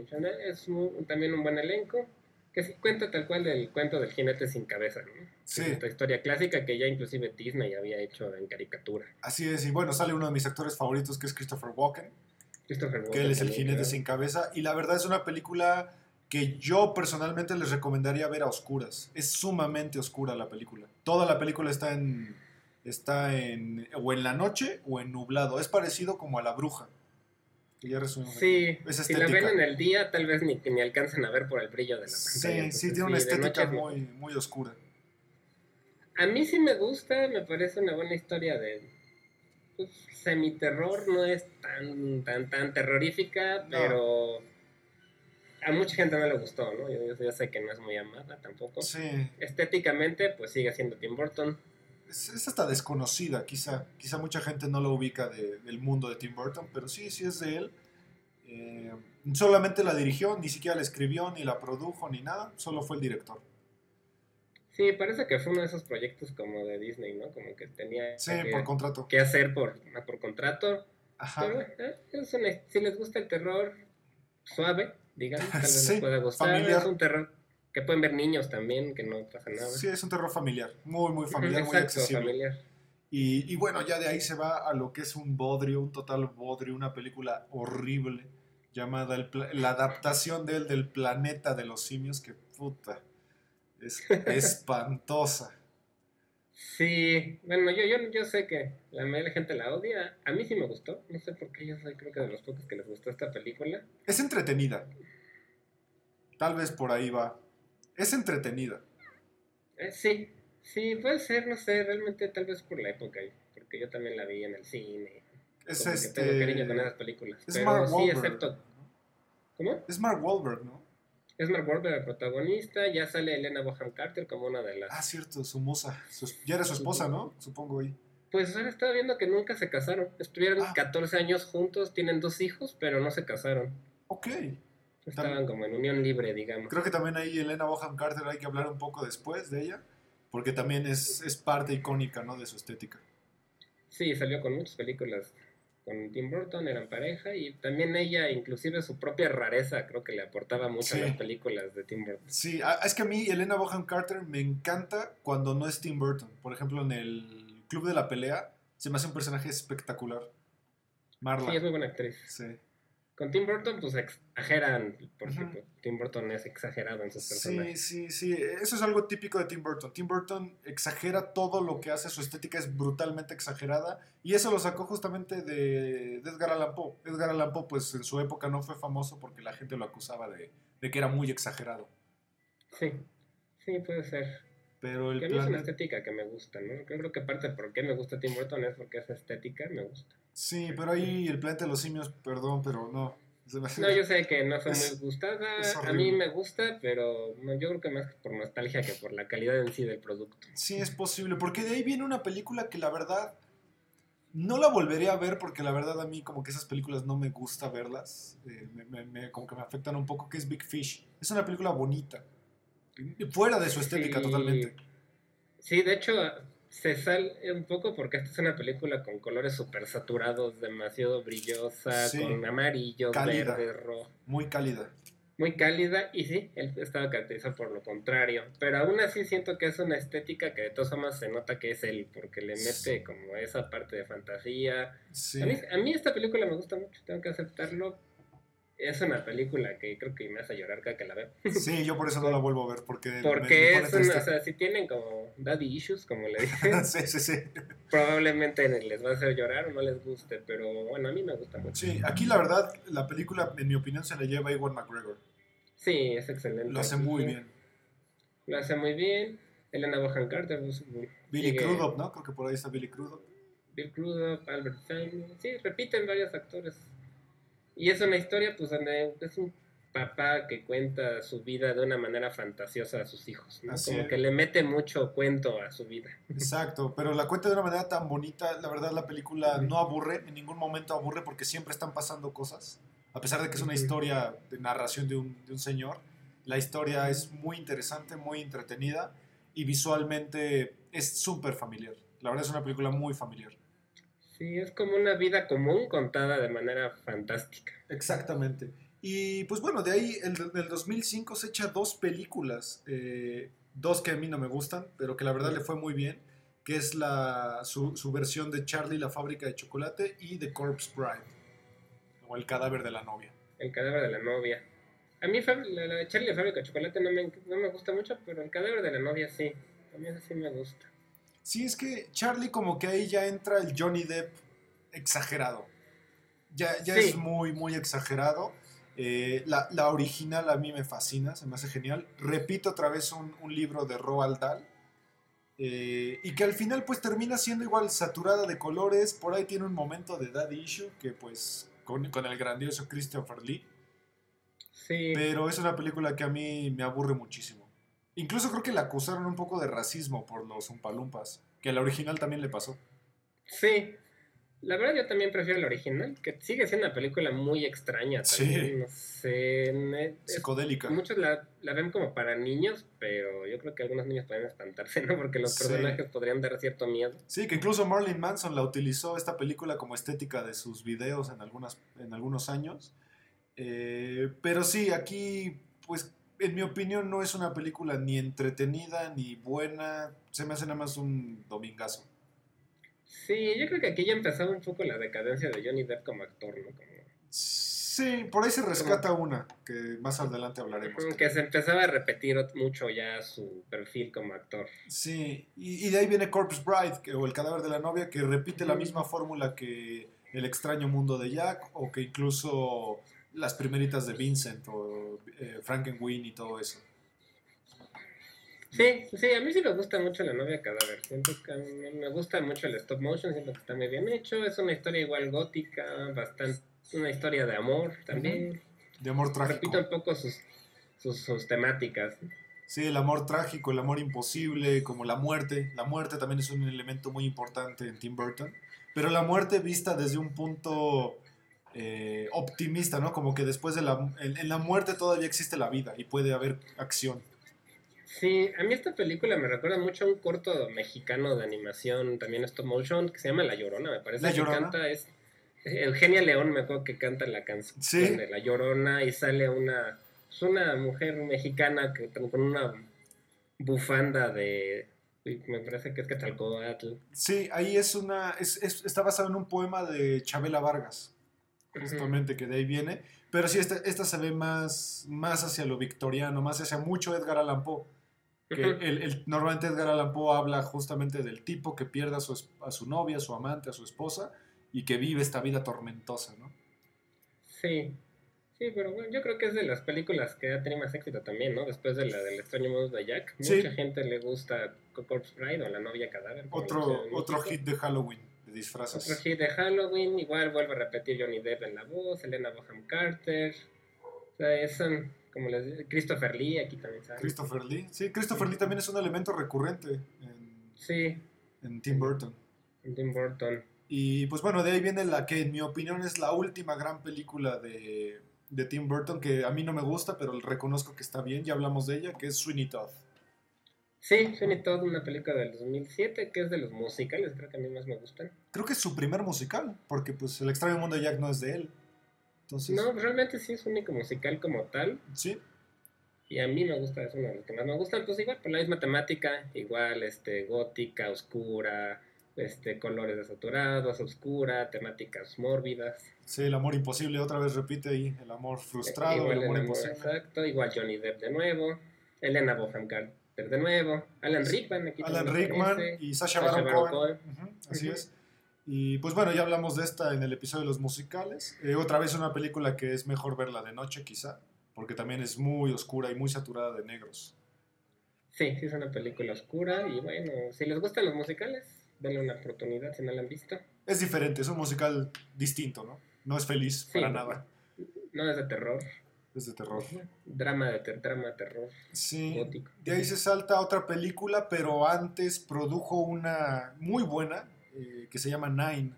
es también un buen elenco, que sí cuenta tal cual del cuento del jinete sin cabeza, ¿no?
Sí.
Es esta historia clásica que ya inclusive Disney había hecho en caricatura.
Así es, y bueno, sale uno de mis actores favoritos, que es Christopher Walken,
Christopher
que
Walken
él es el jinete sin cabeza, y la verdad es una película que yo personalmente les recomendaría ver a oscuras. Es sumamente oscura la película. Toda la película está en está en o en la noche o en nublado. Es parecido como a La Bruja. Que ya resumimos.
Sí,
Es
si la ven en el día tal vez ni, ni alcancen a ver por el brillo de la
Sí,
pantalla.
sí,
entonces,
tiene una estética muy, muy oscura.
A mí sí me gusta, me parece una buena historia de pues, semiterror, no es tan tan tan terrorífica,
No.
pero a mucha gente no le gustó, ¿no? Yo, yo sé que no es muy amada tampoco.
Sí,
Estéticamente, pues sigue siendo Tim Burton.
Es, es hasta desconocida, quizá. Quizá mucha gente no lo ubica de- del mundo de Tim Burton, pero sí, sí es de él. Eh, solamente la dirigió, ni siquiera la escribió, ni la produjo, ni nada. Solo fue el director.
Sí, parece que fue uno de esos proyectos como de Disney, ¿no? Como que tenía
Sí,
que,
por contrato.
que hacer por, por contrato.
Ajá.
Pero, eh, es si les gusta el terror suave, digamos, tal vez
Sí,
les pueda gustar.
familiar.
Es un terror que pueden ver niños también, que no pasa nada.
Sí, es un terror familiar. Muy, muy familiar, muy accesible.
familiar.
Y, y bueno, ya de ahí se va a lo que es un bodrio, un total bodrio, una película horrible llamada el La adaptación de él del planeta de los simios, que puta, es espantosa.
Sí, bueno, yo, yo, yo sé que la mayoría de gente la odia. A mí sí me gustó. No sé por qué yo soy creo que de los pocos que les gustó esta película.
Es entretenida. Tal vez por ahí va. Es entretenida.
Eh, sí, sí, puede ser, no sé, realmente tal vez por la época. Porque yo también la vi en el cine.
Es
como que
este.
tengo cariño con esas películas.
Es
Pero
Mark
sí, excepto. ¿Cómo?
Es Mark Wahlberg, ¿no?
Es Mark Wahlberg el protagonista, ya sale Elena Bonham Carter como una de las...
Ah, cierto, su musa. Su ya era su esposa, ¿no? Supongo ahí.
Pues ahora estaba viendo que nunca se casaron. Estuvieron
Ah.
14 años juntos, tienen dos hijos, pero no se casaron.
Ok.
Estaban como en unión libre, digamos.
Creo que también ahí Elena Boham Carter hay que hablar un poco después de ella, porque también es, es parte icónica, ¿no? De su estética.
Sí, salió con muchas películas con Tim Burton, eran pareja y también ella, inclusive su propia rareza, creo que le aportaba mucho
Sí.
a las películas de Tim Burton.
Sí, es que a mí Elena Bohan Carter me encanta cuando no es Tim Burton. Por ejemplo, en el Club de la Pelea se me hace un personaje espectacular. Marla.
Sí, es muy buena actriz.
Sí.
Con Tim Burton, pues exageran, porque
Ujú.
pues, Tim Burton es exagerado en sus
Sí,
personajes.
sí, sí. Eso es algo típico de Tim Burton. Tim Burton exagera todo lo que hace, su estética es brutalmente exagerada. Y eso lo sacó justamente de, de Edgar Allan Poe. Edgar Allan Poe, pues en su época no fue famoso porque la gente lo acusaba de, de que era muy exagerado.
Sí, sí, puede ser.
Pero el
Que a mí es una estética que me gusta, ¿no? Yo creo que parte de por qué me gusta Tim Burton es porque esa estética me gusta.
Sí, pero ahí el planeta de los simios, perdón, pero no.
No, yo sé que no
Es-
muy gustada, a mí me gusta, pero no, yo creo que más por nostalgia que por la calidad en sí del producto.
Sí, es posible, porque de ahí viene una película que la verdad no la volvería a ver porque la verdad a mí como que esas películas no me gusta verlas, eh, me- me- me- como que me afectan un poco, que es Big Fish. Es una película bonita, fuera de su estética
Sí.
totalmente.
Sí, de hecho, se sale un poco porque esta es una película con colores súper saturados, demasiado brillosa,
Sí.
con amarillo,
Cálida.
verde, rojo.
Muy cálida.
Muy cálida, y sí, él estaba caracterizado por lo contrario. Pero aún así siento que es una estética que de todas formas se nota que es él, porque le mete como esa parte de fantasía.
Sí.
A, mí, a mí esta película me gusta mucho, tengo que aceptarlo. Es una película que creo que me hace llorar cada que la veo.
Sí, yo por eso no la vuelvo a ver, porque...
Porque
me
es una, o sea, si tienen como daddy issues, como le dicen,
sí, sí, sí.
probablemente les va a hacer llorar o no les guste, pero bueno, a mí me gusta mucho.
Sí, aquí la verdad, la película, en mi opinión, se la lleva Ewan McGregor.
Sí, es excelente.
Lo hace muy
sí.
bien.
Lo hace muy bien. Elena Bohan Carter, pues,
Billy Crudup, ¿no? Creo que por ahí está Billy Crudup.
Bill Crudup, Albert Finney, sí, repiten varios actores. Y es una historia, pues, donde es un papá que cuenta su vida de una manera fantasiosa a sus hijos, ¿no?
Así
Como
es.
que le mete mucho cuento a su vida.
Exacto, pero la cuenta de una manera tan bonita, la verdad la película no aburre, en ningún momento aburre porque siempre están pasando cosas, a pesar de que es una historia de narración de un, de un señor, la historia es muy interesante, muy entretenida y visualmente es súper familiar, la verdad es una película muy familiar.
Sí, es como una vida común contada de manera fantástica.
Exactamente. Y pues bueno, de ahí el, del 2005 se echa dos películas, eh, dos que a mí no me gustan, pero que la verdad le fue muy bien, que es la, su, su versión de Charlie la fábrica de chocolate y The Corpse Bride, o El cadáver de la novia.
El cadáver de la novia. A mí la, la de Charlie la fábrica de chocolate no me, no me gusta mucho, pero el cadáver de la novia sí. A mí eso sí me gusta.
Sí, es que Charlie como que ahí ya entra el Johnny Depp exagerado. Ya, ya
Sí.
es muy, muy exagerado. Eh, la, la original a mí me fascina, se me hace genial. Repito otra vez un, un libro de Roald Dahl. eh, y que al final pues termina siendo igual saturada de colores. Por ahí tiene un momento de daddy issue que pues con, con el grandioso Christopher Lee.
Sí.
Pero es una película que a mí me aburre muchísimo. Incluso creo que la acusaron un poco de racismo por los Umpalumpas, que a la original también le pasó.
Sí. La verdad yo también prefiero la original, que sigue siendo una película muy extraña
Sí.
también. No sé.
Psicodélica.
muchos la, la ven como para niños, pero yo creo que algunos niños pueden espantarse, ¿no? Porque los
Sí.
personajes podrían dar cierto miedo.
Sí, que incluso Marilyn Manson la utilizó esta película como estética de sus videos en, algunas, en algunos años. Eh, pero sí, aquí, pues, en mi opinión, no es una película ni entretenida ni buena. Se me hace nada más un domingazo.
Sí, yo creo que aquí ya empezaba un poco la decadencia de Johnny Depp como actor, ¿no? Como,
Sí, por ahí se rescata una, que más adelante hablaremos.
que se empezaba a repetir mucho ya su perfil como actor.
Sí, y, y de ahí viene Corpse Bride, que- o El cadáver de la novia, que repite la misma fórmula que El extraño mundo de Jack, o que incluso las primeritas de Vincent, o eh, Frankenweenie y todo eso.
Sí, sí, a mí sí me gusta mucho la novia cadáver. Siento que me gusta mucho el stop motion, siento que está muy bien hecho. Es una historia igual gótica, bastante, una historia de amor también.
De amor trágico.
Repito un poco sus, sus, sus temáticas.
Sí, el amor trágico, el amor imposible, como la muerte. La muerte también es un elemento muy importante en Tim Burton. Pero la muerte vista desde un punto eh, optimista, ¿no? Como que después de la... En, en la muerte todavía existe la vida y puede haber acción.
Sí, a mí esta película me recuerda mucho a un corto mexicano de animación, también stop motion, que se llama La Llorona, me parece.
La
que
Llorona.
canta es Eugenia León me acuerdo que canta la canción
Sí.
de La Llorona y sale una, es una mujer mexicana que con una bufanda de, me parece que es Quetzalcóatl.
Sí, ahí es una. Es, es- está basado en un poema de Chabela Vargas, justamente, que de ahí viene. Pero sí, esta, esta se ve más, más hacia lo victoriano, más hacia mucho Edgar Allan Poe. Que el, el- normalmente Edgar Allan Poe habla justamente del tipo que pierde a su, a su novia, a su amante, a su esposa y que vive esta vida tormentosa, ¿no?
Sí, sí, pero bueno, yo creo que es de las películas que ha tenido más éxito también, ¿no? Después de la del extraño mundo de Jack.
Sí.
Mucha gente le gusta Corpse Bride o La novia cadáver.
Otro, otro hit de Halloween, disfraces.
Otro hit de Halloween, igual vuelve a repetir Johnny Depp en la voz, Elena Bonham Carter. O sea, es um, como les digo, Christopher Lee aquí también sale.
Christopher Lee. Sí, Christopher Lee también es un elemento recurrente en,
Sí,
en Tim Burton.
Tim Burton.
Y pues bueno, de ahí viene la que en mi opinión es la última gran película de, de Tim Burton, que a mí no me gusta, pero reconozco que está bien, ya hablamos de ella, que es Sweeney Todd.
Sí, Sweeney Todd, una película del 2007 que es de los musicales, creo que a mí más me gustan.
Creo que es su primer musical, porque pues El extraño mundo de Jack no es de él. Entonces,
No, realmente sí es único musical como tal.
sí,
Y a mí me gusta, es uno de los que más me gustan, pues igual, por la misma temática, igual, este, gótica, oscura, este, colores desaturados, oscura, temáticas mórbidas.
sí, el amor imposible, otra vez repite ahí, el amor frustrado,
igual
el amor
el amor,
imposible.
exacto, igual Johnny Depp de nuevo, Elena Bonham De nuevo, Alan Rickman aquí
Alan Rickman y Sasha,
Sacha
Baron Cohen. Así es. Y pues bueno, ya hablamos de esta en el episodio de los musicales. Eh, otra vez una película que es mejor verla de noche quizá, porque también es muy oscura y muy saturada de negros.
Sí, sí es una película oscura y bueno, si les gustan los musicales, denle una oportunidad si no la han visto.
Es diferente, es un musical distinto, ¿no? No es feliz
Sí.
para nada,
No es de terror,
es de terror.
drama de ter- drama, terror,
Sí.
gótico.
De ahí se salta otra película, pero antes produjo una muy buena eh, que se llama Nine,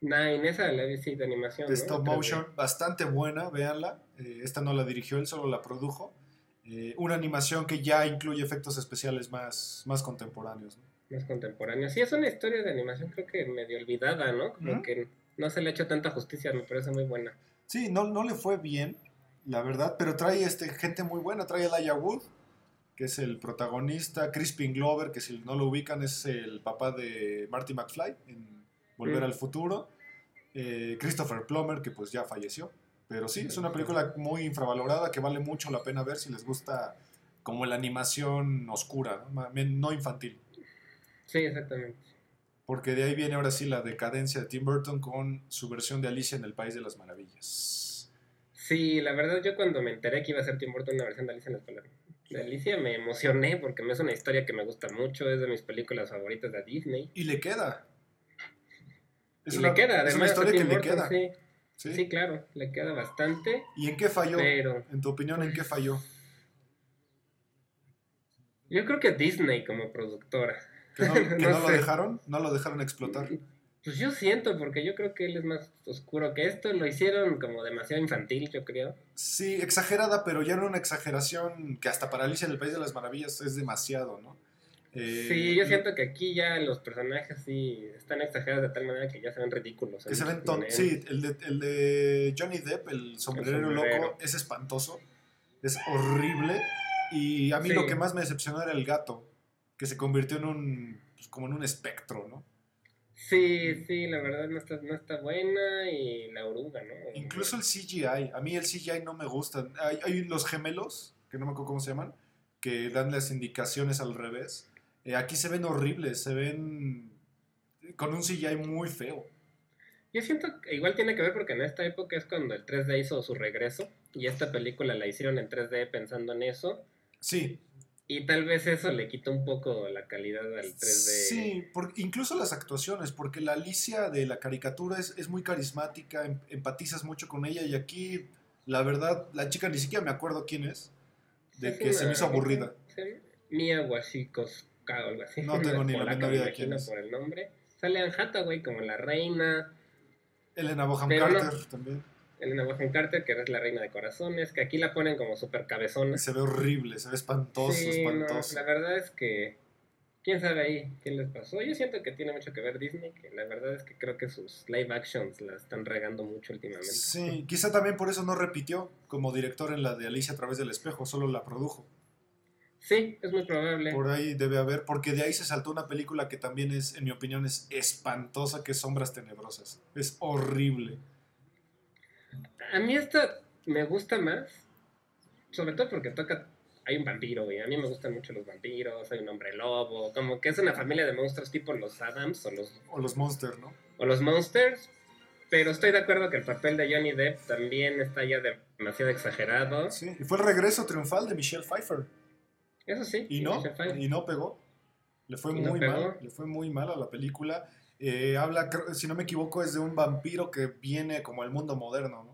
Nine, esa la sí, de animación.
de
¿no?
stop
3D.
motion, bastante buena, véanla. Eh, esta no la dirigió él, solo la produjo. Eh, una animación que ya incluye efectos especiales más, más contemporáneos. ¿no?
Más contemporáneo. Sí, es una historia de animación, creo que medio olvidada, ¿no? Como que no se le ha hecho tanta justicia, me parece muy buena.
Sí, no, no le fue bien, la verdad, pero trae este, gente muy buena. Trae a Elijah Wood, que es el protagonista. Crispin Glover, que si no lo ubican es el papá de Marty McFly en Volver al Futuro. Eh, Christopher Plummer, que pues ya falleció. Pero sí, es una película muy infravalorada que vale mucho la pena ver si les gusta como la animación oscura, no infantil.
Sí, exactamente.
Porque de ahí viene ahora sí la decadencia de Tim Burton con su versión de Alicia en el País de las Maravillas.
Sí, la verdad yo cuando me enteré que iba a ser Tim Burton una versión de Alicia en la Escuela de Alicia me emocioné porque me es una historia que me gusta mucho, es de mis películas favoritas de Disney.
Y le queda.
y le queda,
es
además.
una
a
historia que
Tim
le
Burton,
queda.
Sí,
¿sí?
sí, claro, le queda bastante,
¿Y en qué falló?
pero
En tu opinión, ¿en qué falló?
yo creo que Disney como productora.
¿Que no, que
No
no lo dejaron? ¿No lo dejaron explotar?
Pues yo siento, porque yo creo que él es más oscuro que esto. Lo hicieron como demasiado infantil, yo creo.
Sí, exagerada, pero ya no una exageración que hasta para Alicia en el País de las Maravillas es demasiado, ¿no? Eh,
sí, yo siento que aquí ya los personajes sí están exagerados de tal manera que ya se ven ridículos.
Que se ven
muchas
ton-
maneras.
Sí, el de, el de Johnny Depp, el sombrero. loco, es espantoso. Es horrible. Y a mí
Sí.
lo que más me decepcionó era el gato, que se convirtió en un. pues, como en un espectro, ¿no?
Sí, sí, la verdad no está, no está buena y la oruga, ¿no?
Incluso el CGI. A mí el CGI no me gusta. Hay, hay los gemelos, que no me acuerdo cómo se llaman, que dan las indicaciones al revés. Eh, aquí se ven horribles, se ven con un CGI muy feo.
Yo siento que igual tiene que ver porque en esta época es cuando el 3D hizo su regreso y esta película la hicieron en 3D pensando en eso
Sí,
y tal vez eso le quitó un poco la calidad al 3D.
Sí, por- incluso las actuaciones, porque la Alicia de la caricatura es, es muy carismática, em- empatizas mucho con ella y aquí, la verdad, la chica ni siquiera me acuerdo quién es, de
Es
que se me hizo aburrida.
¿sí? Mia Wasikowska o algo así.
No tengo ni la menor
me
idea de quién es.
por el nombre. Sale Anne Hathaway como la reina.
Elena Boham
no.
Carter también.
Elena Bonham Carter, que es la reina de corazones, que aquí la ponen como súper cabezona.
Se ve horrible, se ve espantoso,
Sí, no,
espantoso.
la verdad es que quién sabe ahí qué les pasó. Yo siento que tiene mucho que ver Disney, que la verdad es que creo que sus live actions la están regando mucho últimamente.
Sí, quizá también por eso no repitió como director en la de Alicia a través del espejo, solo la produjo.
Sí, es muy probable.
Por ahí debe haber, porque de ahí se saltó una película que también es, en mi opinión, es espantosa, que es Sombras Tenebrosas. Es horrible.
A mí esta me gusta más, sobre todo porque toca hay un vampiro, güey. A mí me gustan mucho los vampiros, hay un hombre lobo, como que es una familia de monstruos tipo los Adams o los...
O los Monsters, ¿no?
O los Monsters, pero estoy de acuerdo que el papel de Johnny Depp también está ya demasiado exagerado.
Sí, y fue el regreso triunfal de Michelle Pfeiffer.
Eso sí.
Y no, y no pegó. Le fue muy mal, le fue muy mal a la película. Eh, habla, si no me equivoco, es de un vampiro que viene como al mundo moderno, ¿no?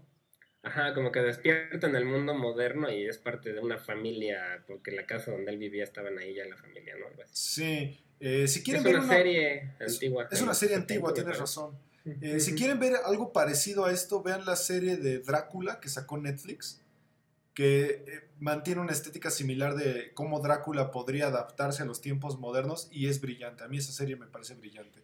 Ajá, como que despierta en el mundo moderno y es parte de una familia, porque la casa donde él vivía estaban ahí ya la familia, ¿no?
Sí, eh, si quieren
es
una
serie antigua.
Es una serie antigua, tienes razón. Eh, si quieren ver algo parecido a esto, vean la serie de Drácula que sacó Netflix, que eh, mantiene una estética similar de cómo Drácula podría adaptarse a los tiempos modernos y es brillante. A mí esa serie me parece brillante.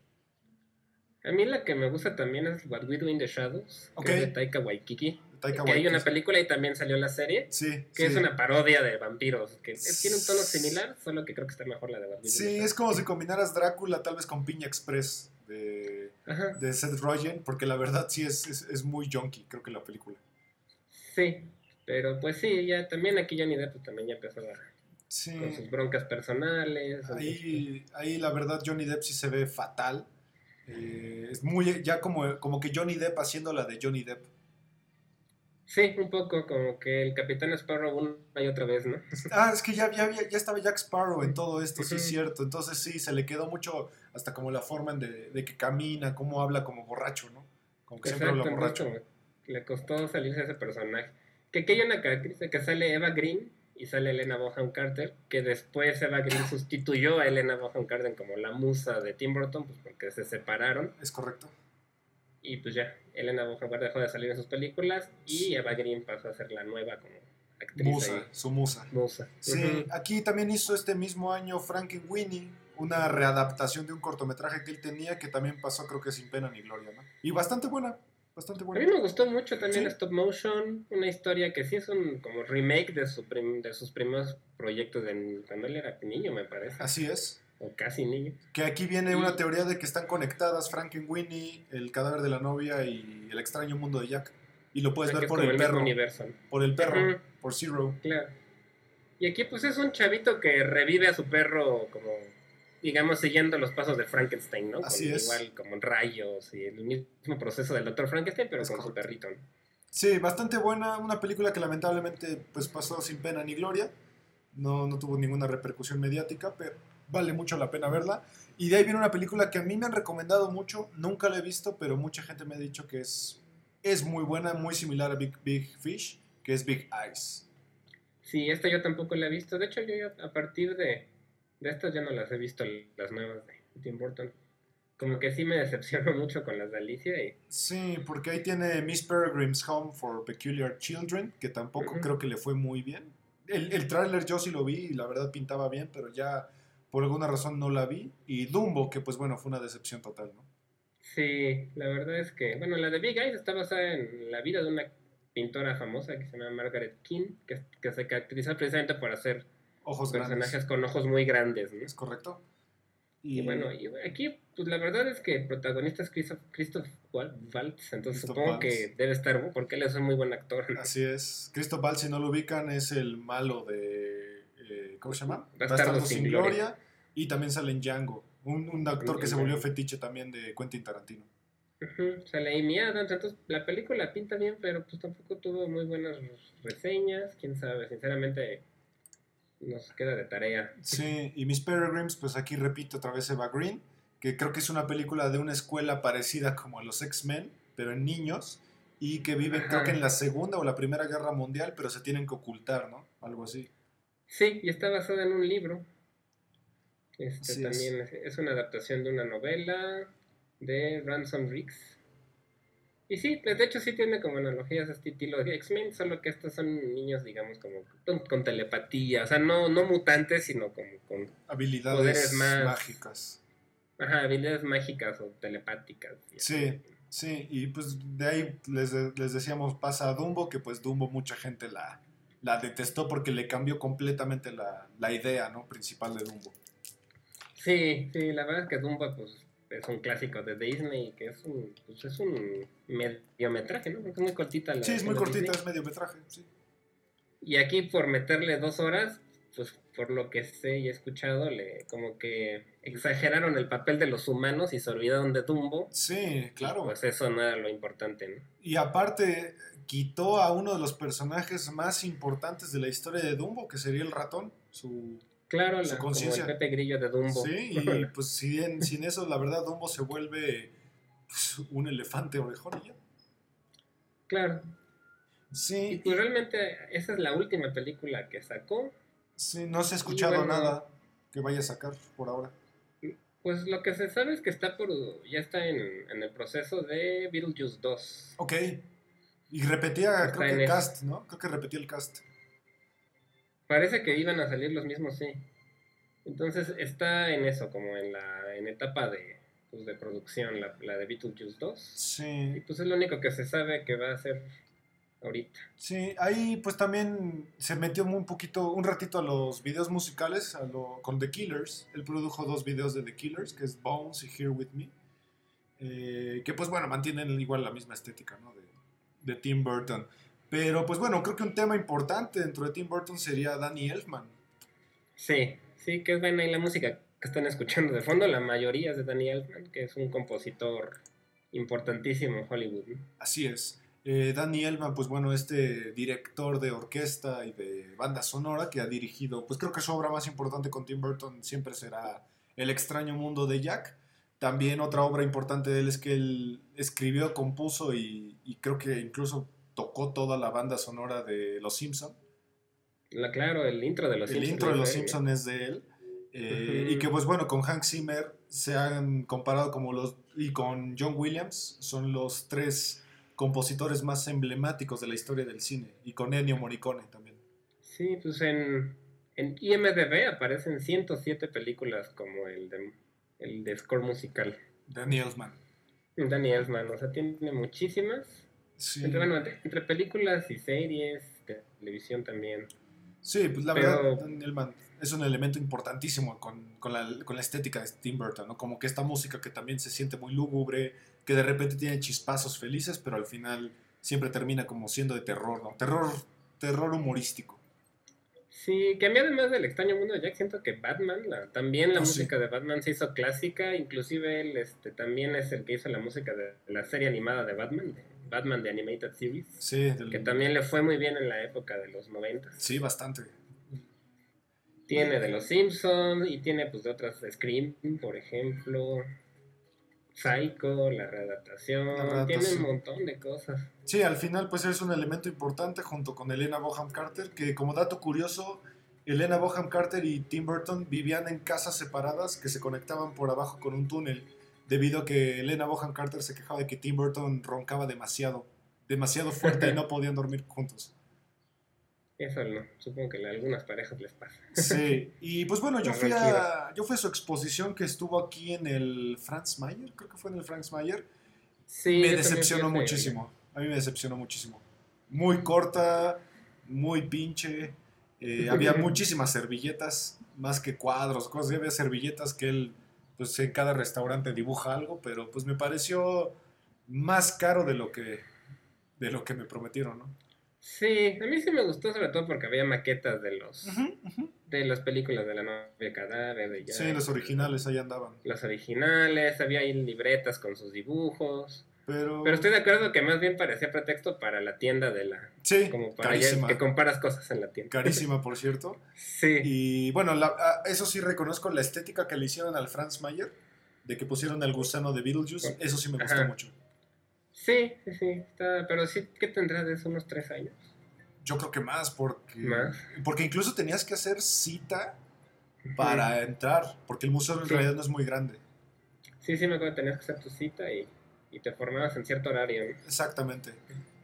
A mí la que me gusta también es What We Do in the Shadows, que es de Taika Waikiki. Que hay una película y también salió la serie.
Sí.
Que es una parodia de vampiros. Que tiene un tono similar, solo que creo que está mejor la de What
Sí, es como si combinaras Drácula tal vez con Piña Express de, de Seth Rogen, porque la verdad sí es, es, muy junky, creo que la película.
Sí, pero pues sí, ya también aquí Johnny Depp también ya empezó a, con sus broncas personales.
Ahí, ahí la verdad Johnny Depp sí se ve fatal eh, es muy, ya como, como que Johnny Depp haciendo la de Johnny Depp.
Sí, un poco como que el Capitán Sparrow una y otra vez, ¿no?
Ah, es que ya, ya, ya estaba Jack Sparrow en todo esto, sí es cierto. Entonces sí, se le quedó mucho hasta como la forma de, de que camina, cómo habla como borracho, ¿no? Como que siempre habla borracho.
Le costó salirse ese personaje. Que aquí hay una característica que sale Eva Green y sale Elena Bonham Carter, que después Eva Green sustituyó a Elena Bonham Carter como la musa de Tim Burton, pues porque se separaron.
Es correcto.
Y pues ya, Elena Bonham dejó de salir en sus películas y Eva Green pasó a ser la nueva como actriz.
Musa, su musa.
Musa.
Sí, aquí también hizo este mismo año Winnie una readaptación de un cortometraje que él tenía que también pasó creo que sin pena ni gloria, ¿no? Y bastante buena bastante bueno.
A mí me gustó mucho también Stop Motion, una historia que sí es un como remake de, su de sus primeros proyectos de cuando él era niño, me parece.
Así es.
O casi niño.
Que aquí viene una teoría de que están conectadas Winnie, el cadáver de la novia y el extraño mundo de Jack. Y lo puedes ver por el, perro. Por el perro, por Zero.
Claro. Y aquí pues es un chavito que revive a su perro como digamos, siguiendo los pasos de Frankenstein, ¿no?
Así es.
Igual como rayos y el mismo proceso del Doctor Frankenstein, pero con su perrito.
Sí, bastante buena, una película que lamentablemente pues pasó sin pena ni gloria, no, no tuvo ninguna repercusión mediática, pero vale mucho la pena verla. Y de ahí viene una película que a mí me han recomendado mucho, nunca la he visto, pero mucha gente me ha dicho que es, es muy buena, muy similar a Big, Big Fish, que es Big Eyes.
Sí, esta yo tampoco la he visto. De hecho, yo a partir de, de estas ya no las he visto, las nuevas de Tim Burton. Como que sí me decepcionó mucho con las de Alicia. Y...
Sí, porque ahí tiene Miss Peregrine's Home for Peculiar Children, que tampoco creo que le fue muy bien. El, el tráiler yo sí lo vi y la verdad pintaba bien, pero ya por alguna razón no la vi. Y Dumbo, que pues bueno, fue una decepción total, ¿no?
Sí, la verdad es que, bueno, la de Big Eyes está basada en la vida de una pintora famosa que se llama Margaret King, que, que se caracteriza precisamente por hacer
ojos
personajes con ojos muy grandes.
Es correcto.
Y, bueno, aquí, pues la verdad es que el protagonista es Christoph, Christoph Waltz, entonces supongo que debe estar, porque él es un muy buen actor.
Así es. Christoph Waltz, si no lo ubican, es el malo de. Eh, ¿Cómo se llama?
Bastardo, sin, gloria.
Y también sale en Django, un, actor que se volvió fetiche también de Quentin Tarantino.
Sale Amy Adams, entonces la película pinta bien, pero pues tampoco tuvo muy buenas reseñas, quién sabe, sinceramente nos queda de tarea.
Sí, y Miss Peregrines, pues aquí repito otra vez Eva Green, que creo que es una película de una escuela parecida como a los X-Men, pero en niños, y que viven creo que en la Segunda o la Primera Guerra Mundial, pero se tienen que ocultar, ¿no? Algo así.
Sí, y está basada en un libro. Este también es. una adaptación de una novela de Ransom Riggs. Y sí, de hecho sí tiene como analogías a este estilo de X-Men, solo que estos son niños, digamos, como con, telepatía, o sea, no, no mutantes, sino como con
habilidades mágicas.
Ajá, habilidades mágicas o telepáticas.
Sí, sí, y pues de ahí les, les, decíamos pasa a Dumbo, que pues Dumbo mucha gente la, la detestó porque le cambió completamente la, la idea, ¿no? Principal de Dumbo.
Sí, sí, la verdad es que Dumbo pues es un clásico de Disney que es un, pues es un mediometraje, ¿no? es muy cortita
la. Sí, es muy cortita, es mediometraje, sí.
Y aquí por meterle dos horas, pues por lo que sé y he escuchado, le como que exageraron el papel de los humanos y se olvidaron de Dumbo.
Sí, claro.
Pues eso no era lo importante, ¿no?
Y aparte quitó a uno de los personajes más importantes de la historia de Dumbo, que sería el ratón, su
Claro, la, conciencia. el Pepe Grillo de Dumbo.
Sí, y pues sin, sin eso, la verdad, Dumbo se vuelve pues, un elefante orejón y ya.
Claro.
Sí.
Y pues realmente esa es la última película que sacó.
Sí, no se ha escuchado nada que vaya a sacar por ahora.
Pues lo que se sabe es que está por ya está en, en el proceso de Beetlejuice 2.
Ok. Y repetía, creo que el cast, ¿no? Creo que repetía el cast.
Parece que iban a salir los mismos, sí. Entonces está en eso, como en la en etapa de, pues, de producción, la, la de Beetlejuice 2.
Sí.
Y pues es lo único que se sabe que va a ser ahorita.
Sí, ahí pues también se metió un poquito, un ratito a los videos musicales, a lo, con The Killers. Él produjo dos videos de The Killers, que es Bones y Here With Me. Eh, que pues bueno, mantienen igual la misma estética, ¿no? De, de Tim Burton. Pero pues bueno, creo que un tema importante dentro de Tim Burton sería Danny Elfman.
Sí, sí, que es buena y la música que están escuchando de fondo, la mayoría es de Danny Elfman, que es un compositor importantísimo en Hollywood.
Así es. Eh, Danny Elfman, pues bueno, este director de orquesta y de banda sonora que ha dirigido, pues creo que su obra más importante con Tim Burton siempre será El extraño mundo de Jack. También otra obra importante de él es que él escribió, compuso y creo que incluso tocó toda la banda sonora de Los Simpson.
La, claro, el intro de Los
Simpson. El intro de Los Simpson es de él. Eh, y que pues bueno, con Hank Zimmer se han comparado como los... Y con John Williams son los tres compositores más emblemáticos de la historia del cine. Y con Ennio Morricone también.
Sí, pues en, en IMDB aparecen 107 películas como el de, el de score musical.
Danny Elfman.
Danny Elfman, o sea, tiene muchísimas. Entre, bueno, entre, películas y series, televisión también.
Sí, pues la verdad, es un elemento importantísimo con, con, la, con, la, estética de Tim Burton, ¿no? Como que esta música que también se siente muy lúgubre, que de repente tiene chispazos felices, pero al final siempre termina como siendo de terror, ¿no? Terror, terror humorístico.
Sí, que a mí además del extraño mundo de Jack, siento que Batman, también la ah, música de Batman se hizo clásica, inclusive él este, también es el que hizo la música de la serie animada de Batman, Batman de Animated Series.
Sí,
que también le fue muy bien en la época de los 90.
Sí, bastante.
Tiene de los Simpsons y tiene pues de otras Scream, por ejemplo. Psycho, la readaptación, tiene un montón de cosas.
Sí, al final pues es un elemento importante junto con Elena Boham Carter, que como dato curioso, Elena Boham Carter y Tim Burton vivían en casas separadas que se conectaban por abajo con un túnel debido a que Elena Bohan Carter se quejaba de que Tim Burton roncaba demasiado, demasiado fuerte y no podían dormir juntos.
Eso no, supongo que a algunas parejas les pasa.
Sí, y pues bueno, yo fui, a, yo fui a su exposición que estuvo aquí en el Franz Mayer, creo que fue en el Franz Mayer.
Sí,
me decepcionó muchísimo, a mí me decepcionó muchísimo. Muy corta, muy pinche, eh, había muchísimas servilletas, más que cuadros, cosas, había servilletas que él pues en cada restaurante dibuja algo, pero pues me pareció más caro de lo que, de lo que me prometieron, ¿no?
Sí, a mí sí me gustó sobre todo porque había maquetas de los de las películas de la novia cadáver de
Sí, los originales ahí andaban.
Los originales, había ahí libretas con sus dibujos.
Pero...
Pero estoy de acuerdo que más bien parecía pretexto para la tienda de la...
Sí,
como para que comparas cosas en la tienda.
Carísima, por cierto.
sí.
Y bueno, ah, eso sí reconozco la estética que le hicieron al Franz Mayer, de que pusieron el gusano de Beetlejuice, eso sí me gustó mucho.
Sí, sí, sí, pero sí, ¿qué tendrá de eso? ¿Unos tres años?
Yo creo que más, porque... Porque incluso tenías que hacer cita para entrar, porque el museo en realidad no es muy grande.
Sí, sí, me acuerdo, tenías que hacer tu cita y y te formabas en cierto horario.
Exactamente.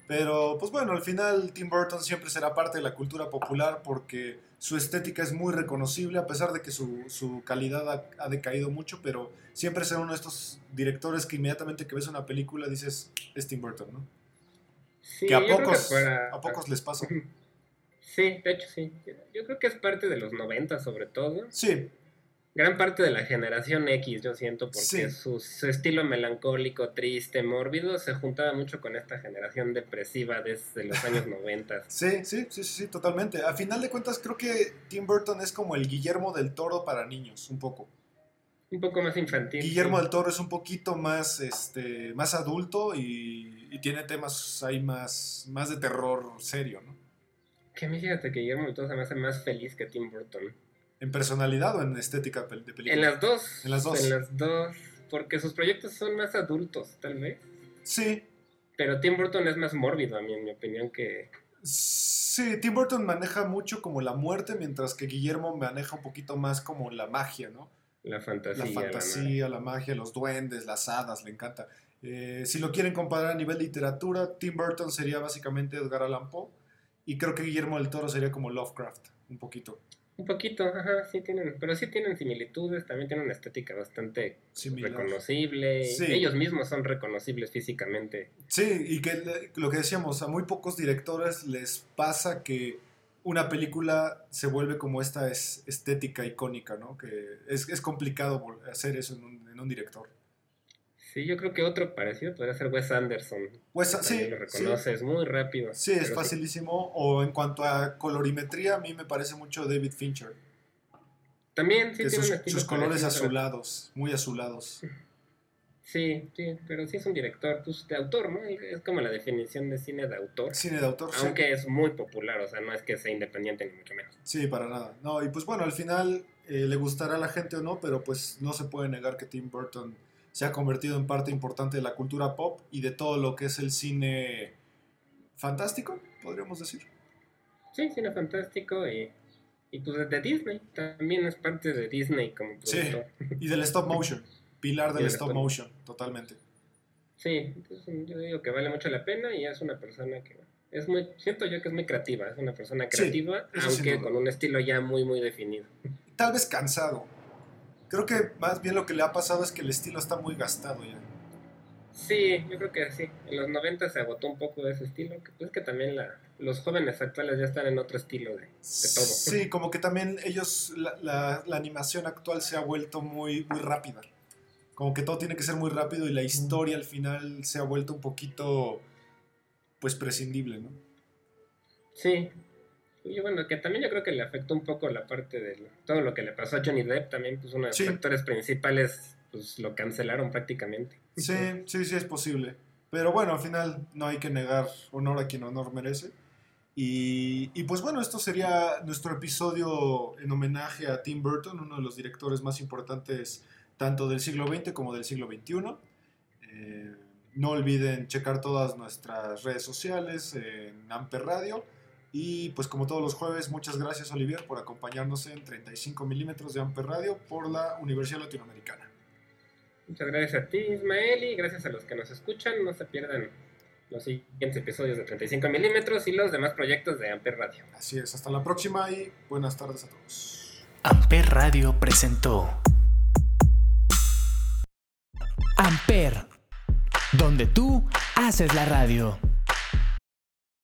Pero, pues bueno, al final Tim Burton siempre será parte de la cultura popular porque su estética es muy reconocible, a pesar de que su, su calidad ha, ha, decaído mucho, pero siempre será uno de estos directores que inmediatamente que ves una película dices, es Tim Burton, ¿no?
Sí,
que a pocos, a pocos les pasa.
Sí, de hecho sí. Yo creo que es parte de los 90 sobre todo.
Sí,
Gran parte de la generación X, yo siento, porque
Sí.
su, su estilo melancólico, triste, mórbido, se juntaba mucho con esta generación depresiva desde los años 90.
sí, sí, sí, sí, sí, totalmente. A final de cuentas creo que Tim Burton es como el Guillermo del Toro para niños, un poco.
Un poco más infantil.
Guillermo
sí.
del Toro es un poquito más, este, más adulto y, y tiene temas ahí más, más de terror serio, ¿no?
Que a mí fíjate que Guillermo del Toro se me hace más feliz que Tim Burton.
¿En personalidad o en estética de película?
En las dos.
En las dos.
En las dos. Porque sus proyectos son más adultos, tal vez.
Sí,
Pero Tim Burton es más mórbido, a mí, en mi opinión, que...
sí, Tim Burton maneja mucho como la muerte, mientras que Guillermo maneja un poquito más como la magia, ¿no?
La fantasía.
La
la
fantasía, la magia, los duendes, las hadas, le encanta. Eh, si lo quieren comparar a nivel literatura, Tim Burton sería básicamente Edgar Allan Poe y creo que Guillermo del Toro sería como Lovecraft, un poquito
Un poquito, ajá, sí tienen, pero sí tienen similitudes, también tienen una estética bastante
similar.
reconocible.
Sí.
Ellos mismos son reconocibles físicamente.
Sí, y que le- lo que decíamos, a muy pocos directores les pasa que una película se vuelve como esta es- estética icónica, ¿no? Que es, es complicado hacer eso en un, en un director.
Sí, yo creo que otro parecido podría ser Wes Anderson. Que
sí,
lo
sí,
reconoces muy rápido.
sí, es facilísimo. O en cuanto a colorimetría, a mí me parece mucho David Fincher.
También sí tiene
sus, colores
pero-
azulados, muy azulados.
Sí, sí, pero sí es un director pues, de autor, ¿no? Es como la definición de cine de autor.
Cine de autor, sí.
Aunque es muy popular, o sea, no es que sea independiente ni mucho menos.
Sí, para nada. No, y pues bueno, al final eh, le gustará a la gente o no, pero pues no se puede negar que Tim Burton se ha convertido en parte importante de la cultura pop y de todo lo que es el cine fantástico, podríamos decir.
Sí, cine fantástico y, y pues de Disney. También es parte de Disney como
Sí.
productor.
Y del stop motion, pilar del stop motion, totalmente.
Sí, entonces yo digo que vale mucho la pena y es una persona que es muy, siento yo que es muy creativa, es una persona
Sí,
creativa, aunque con un estilo ya muy muy definido.
Tal vez cansado. Creo que más bien lo que le ha pasado es que el estilo está muy gastado ya.
Sí, yo creo que sí. En los 90 se agotó un poco de ese estilo, que pues que también la, los jóvenes actuales ya están en otro estilo de, de todo.
Sí, como que también ellos, la, la- la animación actual se ha vuelto muy, muy rápida. Como que todo tiene que ser muy rápido y la historia al final se ha vuelto un poquito, pues, prescindible, ¿no?
Sí. Y bueno, que también yo creo que le afectó un poco la parte de todo lo que le pasó a Johnny Depp, también pues uno de los
Sí.
actores principales pues lo cancelaron prácticamente.
Sí, sí, sí es posible. Pero bueno, al final no hay que negar honor a quien honor merece. Y, y pues bueno, esto sería nuestro episodio en homenaje a Tim Burton, uno de los directores más importantes tanto del siglo XX como del siglo XXI. Eh, no olviden checar todas nuestras redes sociales en Amper Radio. Y pues como todos los jueves, muchas gracias Olivier por acompañarnos en 35 milímetros de Amper Radio por la Universidad Latinoamericana.
Muchas gracias a ti, Ismael, y gracias a los que nos escuchan. No se pierdan los siguientes episodios de 35 milímetros y los demás proyectos de Amper Radio.
Así es, hasta la próxima y buenas tardes a todos.
Amper Radio presentó Amper, donde tú haces la radio.